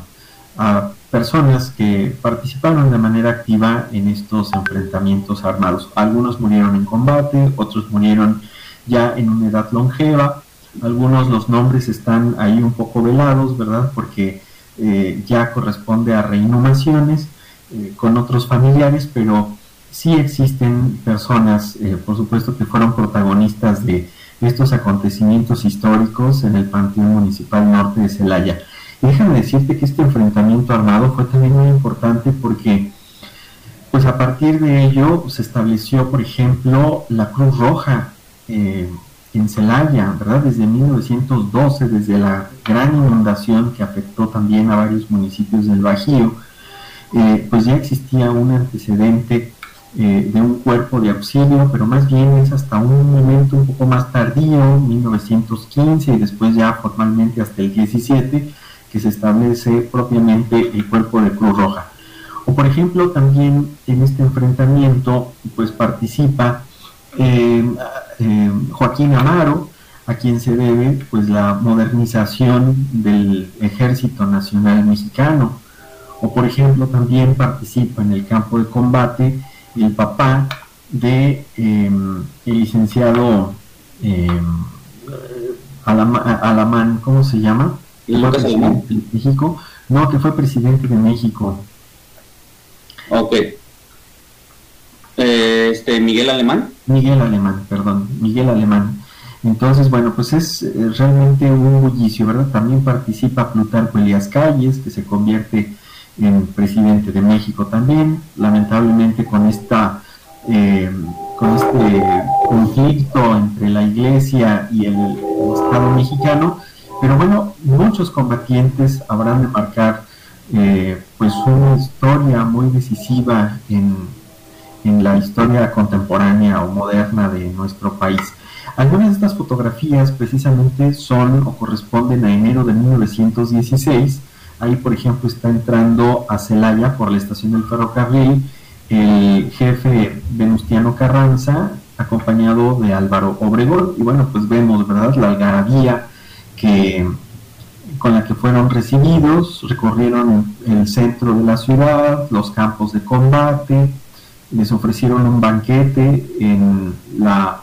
B: a personas que participaron de manera activa en estos enfrentamientos armados. Algunos murieron en combate, otros murieron ya en una edad longeva, algunos los nombres están ahí un poco velados, ¿verdad? Porque eh, ya corresponde a reinhumaciones eh, con otros familiares, pero sí existen personas, eh, por supuesto, que fueron protagonistas de estos acontecimientos históricos en el Panteón Municipal Norte de Celaya. Y déjame decirte que este enfrentamiento armado fue también muy importante porque, pues a partir de ello se estableció, por ejemplo, la Cruz Roja en Celaya, ¿verdad? Desde 1912, desde la gran inundación que afectó también a varios municipios del Bajío, eh, pues ya existía un antecedente eh, de un cuerpo de auxilio, pero más bien es hasta un momento un poco más tardío, 1915 y después ya formalmente hasta el 17, que se establece propiamente el cuerpo de Cruz Roja. O por ejemplo, también en este enfrentamiento, pues participa eh, eh, Joaquín Amaro, a quien se debe pues la modernización del Ejército Nacional Mexicano. O por ejemplo también participa en el campo de combate el papá de em, el licenciado em, Alamán, ¿cómo se llama? De México. No, que fue presidente de México.
A: Ok. Eh, este, Miguel Alemán.
B: Miguel Alemán, perdón, Miguel Alemán. Entonces, bueno, pues es eh, realmente un bullicio, ¿verdad? También participa Plutarco Elías Calles, que se convierte en presidente de México también, lamentablemente con esta eh, con este conflicto entre la iglesia y el, Estado mexicano, pero bueno, muchos combatientes habrán de marcar eh, pues una historia muy decisiva en, en la historia contemporánea o moderna de nuestro país. Algunas de estas fotografías precisamente son o corresponden a enero de 1916. Ahí, por ejemplo, está entrando a Celaya por la estación del ferrocarril el jefe Venustiano Carranza, acompañado de Álvaro Obregón. Y bueno, pues vemos, ¿verdad?, la algarabía que, con la que fueron recibidos, recorrieron el centro de la ciudad, los campos de combate, les ofrecieron un banquete en, la,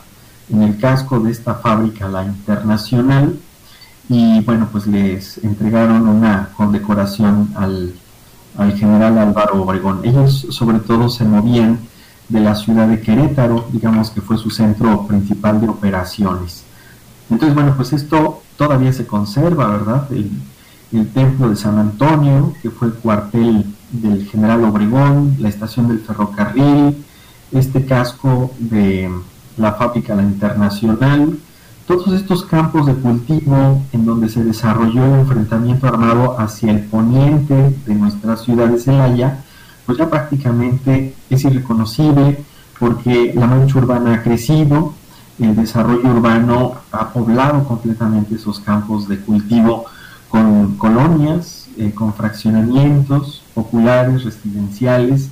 B: en el casco de esta fábrica, la Internacional, y bueno, pues les entregaron una condecoración al, al general Álvaro Obregón. Ellos sobre todo se movían de la ciudad de Querétaro, digamos que fue su centro principal de operaciones. Entonces, bueno, pues esto todavía se conserva, ¿verdad? El, el templo de San Antonio, que fue el cuartel del general Obregón, la estación del ferrocarril, este casco de la fábrica La Internacional, todos estos campos de cultivo en donde se desarrolló el enfrentamiento armado hacia el poniente de nuestra ciudad de Celaya, pues ya prácticamente es irreconocible porque la mancha urbana ha crecido, el desarrollo urbano ha poblado completamente esos campos de cultivo con colonias, eh, con fraccionamientos populares, residenciales,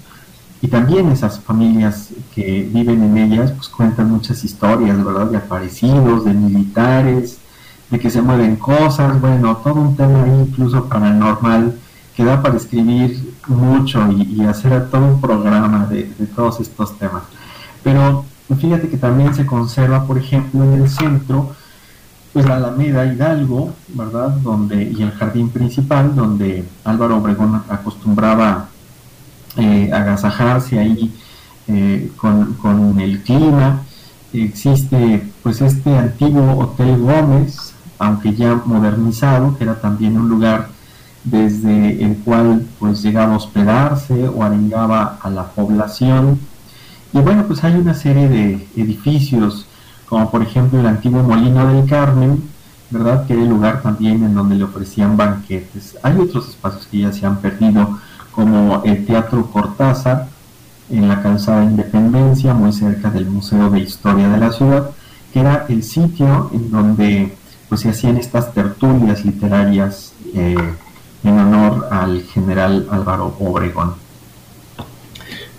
B: y también esas familias que viven en ellas pues cuentan muchas historias, ¿verdad? De aparecidos, de militares, de que se mueven cosas, bueno, todo un tema incluso paranormal que da para escribir mucho y, hacer todo un programa de, de, todos estos temas. Pero fíjate que también se conserva, por ejemplo, en el centro, pues la Alameda Hidalgo, ¿verdad? Donde, y el jardín principal, donde Álvaro Obregón acostumbraba eh, agasajarse ahí eh, con, el clima. Existe pues este antiguo Hotel Gómez, aunque ya modernizado, que era también un lugar desde el cual pues llegaba a hospedarse o arengaba a la población. Y bueno, pues hay una serie de edificios, como por ejemplo el antiguo Molino del Carmen, ¿verdad? Que era el lugar también en donde le ofrecían banquetes. Hay otros espacios que ya se han perdido, como el Teatro Cortázar en la calzada Independencia, muy cerca del Museo de Historia de la ciudad, que era el sitio en donde pues, se hacían estas tertulias literarias eh, en honor al general Álvaro Obregón.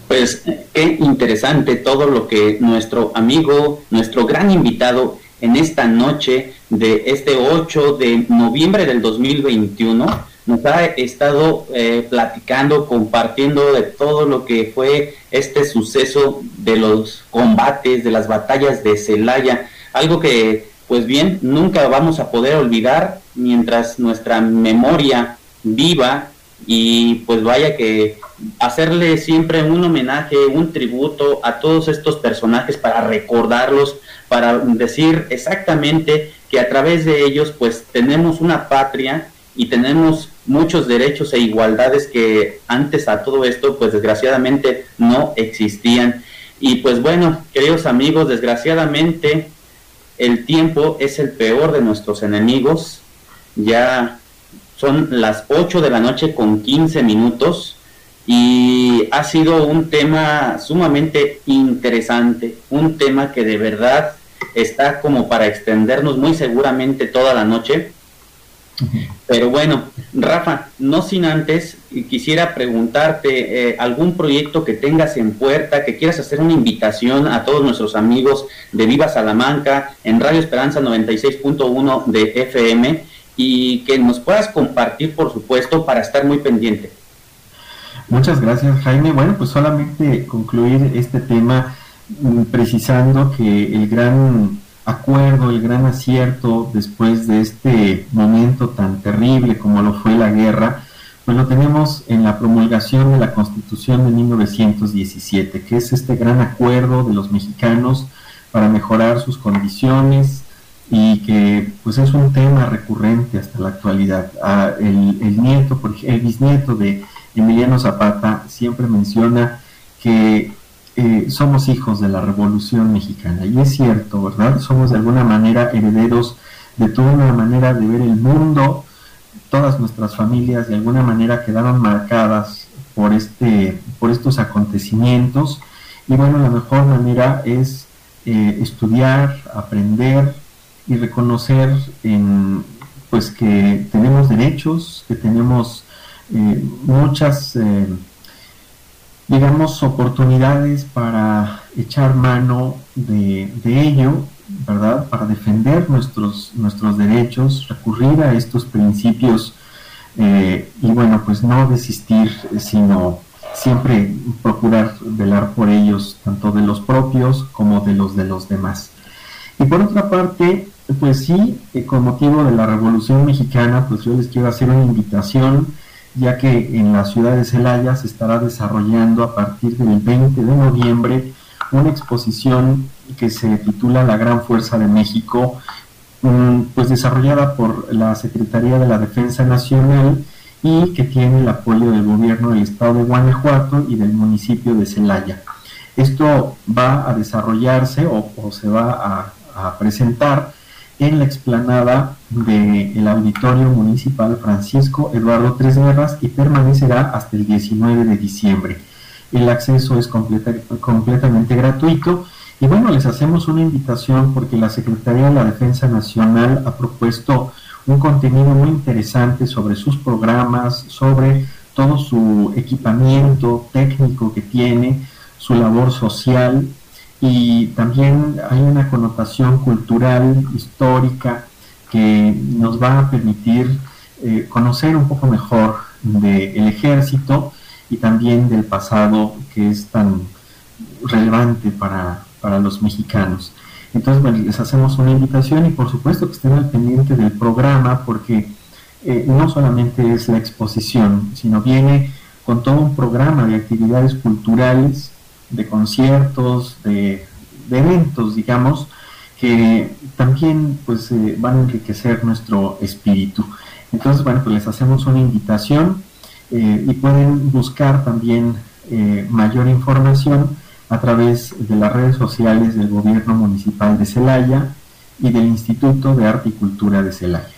A: Pues qué interesante todo lo que nuestro amigo, nuestro gran invitado en esta noche de este 8 de noviembre del 2021 nos ha estado eh, platicando, compartiendo de todo lo que fue este suceso de los combates, de las batallas de Celaya, algo que pues bien nunca vamos a poder olvidar mientras nuestra memoria viva y pues vaya que hacerle siempre un homenaje, un tributo a todos estos personajes para recordarlos, para decir exactamente que a través de ellos pues tenemos una patria y tenemos muchos derechos e igualdades que antes a todo esto, pues desgraciadamente no existían. Y pues bueno, queridos amigos, desgraciadamente el tiempo es el peor de nuestros enemigos. Ya son las 8 de la noche con 15 minutos y ha sido un tema sumamente interesante, un tema que de verdad está como para extendernos muy seguramente toda la noche pero bueno, Rafa, no sin antes, quisiera preguntarte eh, algún proyecto que tengas en puerta, que quieras hacer una invitación a todos nuestros amigos de Viva Salamanca en Radio Esperanza 96.1 de FM y que nos puedas compartir, por supuesto, para estar muy pendiente.
B: Muchas gracias, Jaime. Bueno, pues solamente concluir este tema mm, precisando que el gran acuerdo, el gran acierto después de este momento tan terrible como lo fue la guerra, pues lo tenemos en la promulgación de la Constitución de 1917, que es este gran acuerdo de los mexicanos para mejorar sus condiciones y que pues es un tema recurrente hasta la actualidad. Ah, el, el, nieto, el bisnieto de Emiliano Zapata siempre menciona que eh, somos hijos de la Revolución Mexicana. Y es cierto, ¿verdad? Somos de alguna manera herederos de toda una manera de ver el mundo. Todas nuestras familias de alguna manera quedaron marcadas por, este, por estos acontecimientos. Y bueno, la mejor manera es eh, estudiar, aprender y reconocer en, pues que tenemos derechos, que tenemos eh, muchas digamos, oportunidades para echar mano de, ello, ¿verdad? Para defender nuestros, nuestros derechos, recurrir a estos principios eh, y bueno, pues no desistir, sino siempre procurar velar por ellos, tanto de los propios como de los de los demás. Y por otra parte, pues sí, eh, con motivo de la Revolución Mexicana, pues yo les quiero hacer una invitación, ya que en la ciudad de Celaya se estará desarrollando a partir del 20 de noviembre una exposición que se titula La Gran Fuerza de México, mm, pues desarrollada por la Secretaría de la Defensa Nacional y que tiene el apoyo del gobierno del estado de Guanajuato y del municipio de Celaya. Esto va a desarrollarse o, se va a, presentar en la explanada del Auditorio Municipal Francisco Eduardo Tres Guerras y permanecerá hasta el 19 de diciembre. El acceso es completamente gratuito y bueno, les hacemos una invitación porque la Secretaría de la Defensa Nacional ha propuesto un contenido muy interesante sobre sus programas, sobre todo su equipamiento técnico que tiene, su labor social y también hay una connotación cultural, histórica, que nos va a permitir eh, conocer un poco mejor del ejército y también del pasado que es tan relevante para, para los mexicanos. Entonces, bueno, les hacemos una invitación y por supuesto que estén al pendiente del programa porque eh, no solamente es la exposición, sino viene con todo un programa de actividades culturales, de conciertos, de, eventos, digamos, que también pues eh, van a enriquecer nuestro espíritu. Entonces, bueno, pues les hacemos una invitación eh, y pueden buscar también mayor información a través de las redes sociales del Gobierno Municipal de Celaya y del Instituto de Arte y Cultura de Celaya.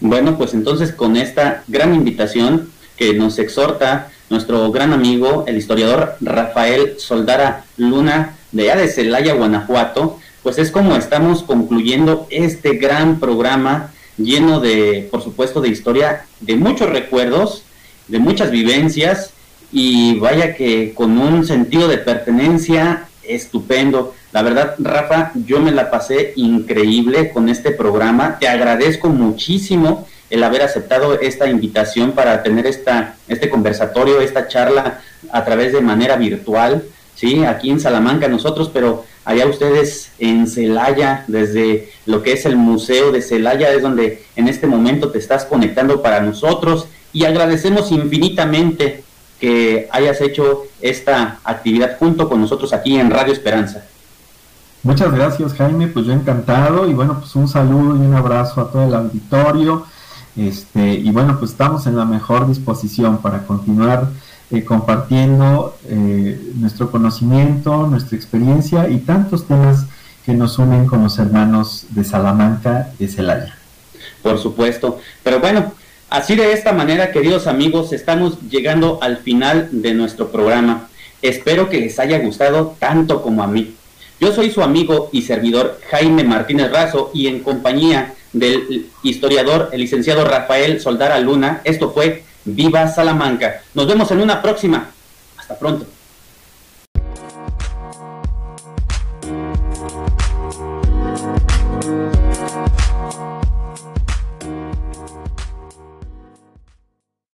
A: Bueno, pues entonces con esta gran invitación que nos exhorta nuestro gran amigo, el historiador Rafael Soldara Luna, de allá de Celaya, Guanajuato, pues es como estamos concluyendo este gran programa lleno de, por supuesto, de historia, de muchos recuerdos, de muchas vivencias y vaya que con un sentido de pertenencia estupendo. La verdad, Rafa, yo me la pasé increíble con este programa. Te agradezco muchísimo el haber aceptado esta invitación para tener esta, este conversatorio, esta charla a través de manera virtual, ¿sí? Aquí en Salamanca nosotros, pero allá ustedes en Celaya, desde lo que es el Museo de Celaya, es donde en este momento te estás conectando para nosotros y agradecemos infinitamente que hayas hecho esta actividad junto con nosotros aquí en Radio Esperanza.
B: Muchas gracias Jaime, pues yo encantado y bueno, pues un saludo y un abrazo a todo el auditorio. Este, y bueno, pues estamos en la mejor disposición para continuar eh, compartiendo eh, nuestro conocimiento, nuestra experiencia y tantos temas que nos unen con los hermanos de Salamanca de Celaya.
A: Por supuesto, pero bueno, Así de esta manera, queridos amigos, estamos llegando al final de nuestro programa. Espero que les haya gustado tanto como a mí. Yo soy su amigo y servidor Jaime Martínez Razo y en compañía del historiador, el licenciado Rafael Soldara Luna, esto fue Viva Salamanca. Nos vemos en una próxima. Hasta pronto.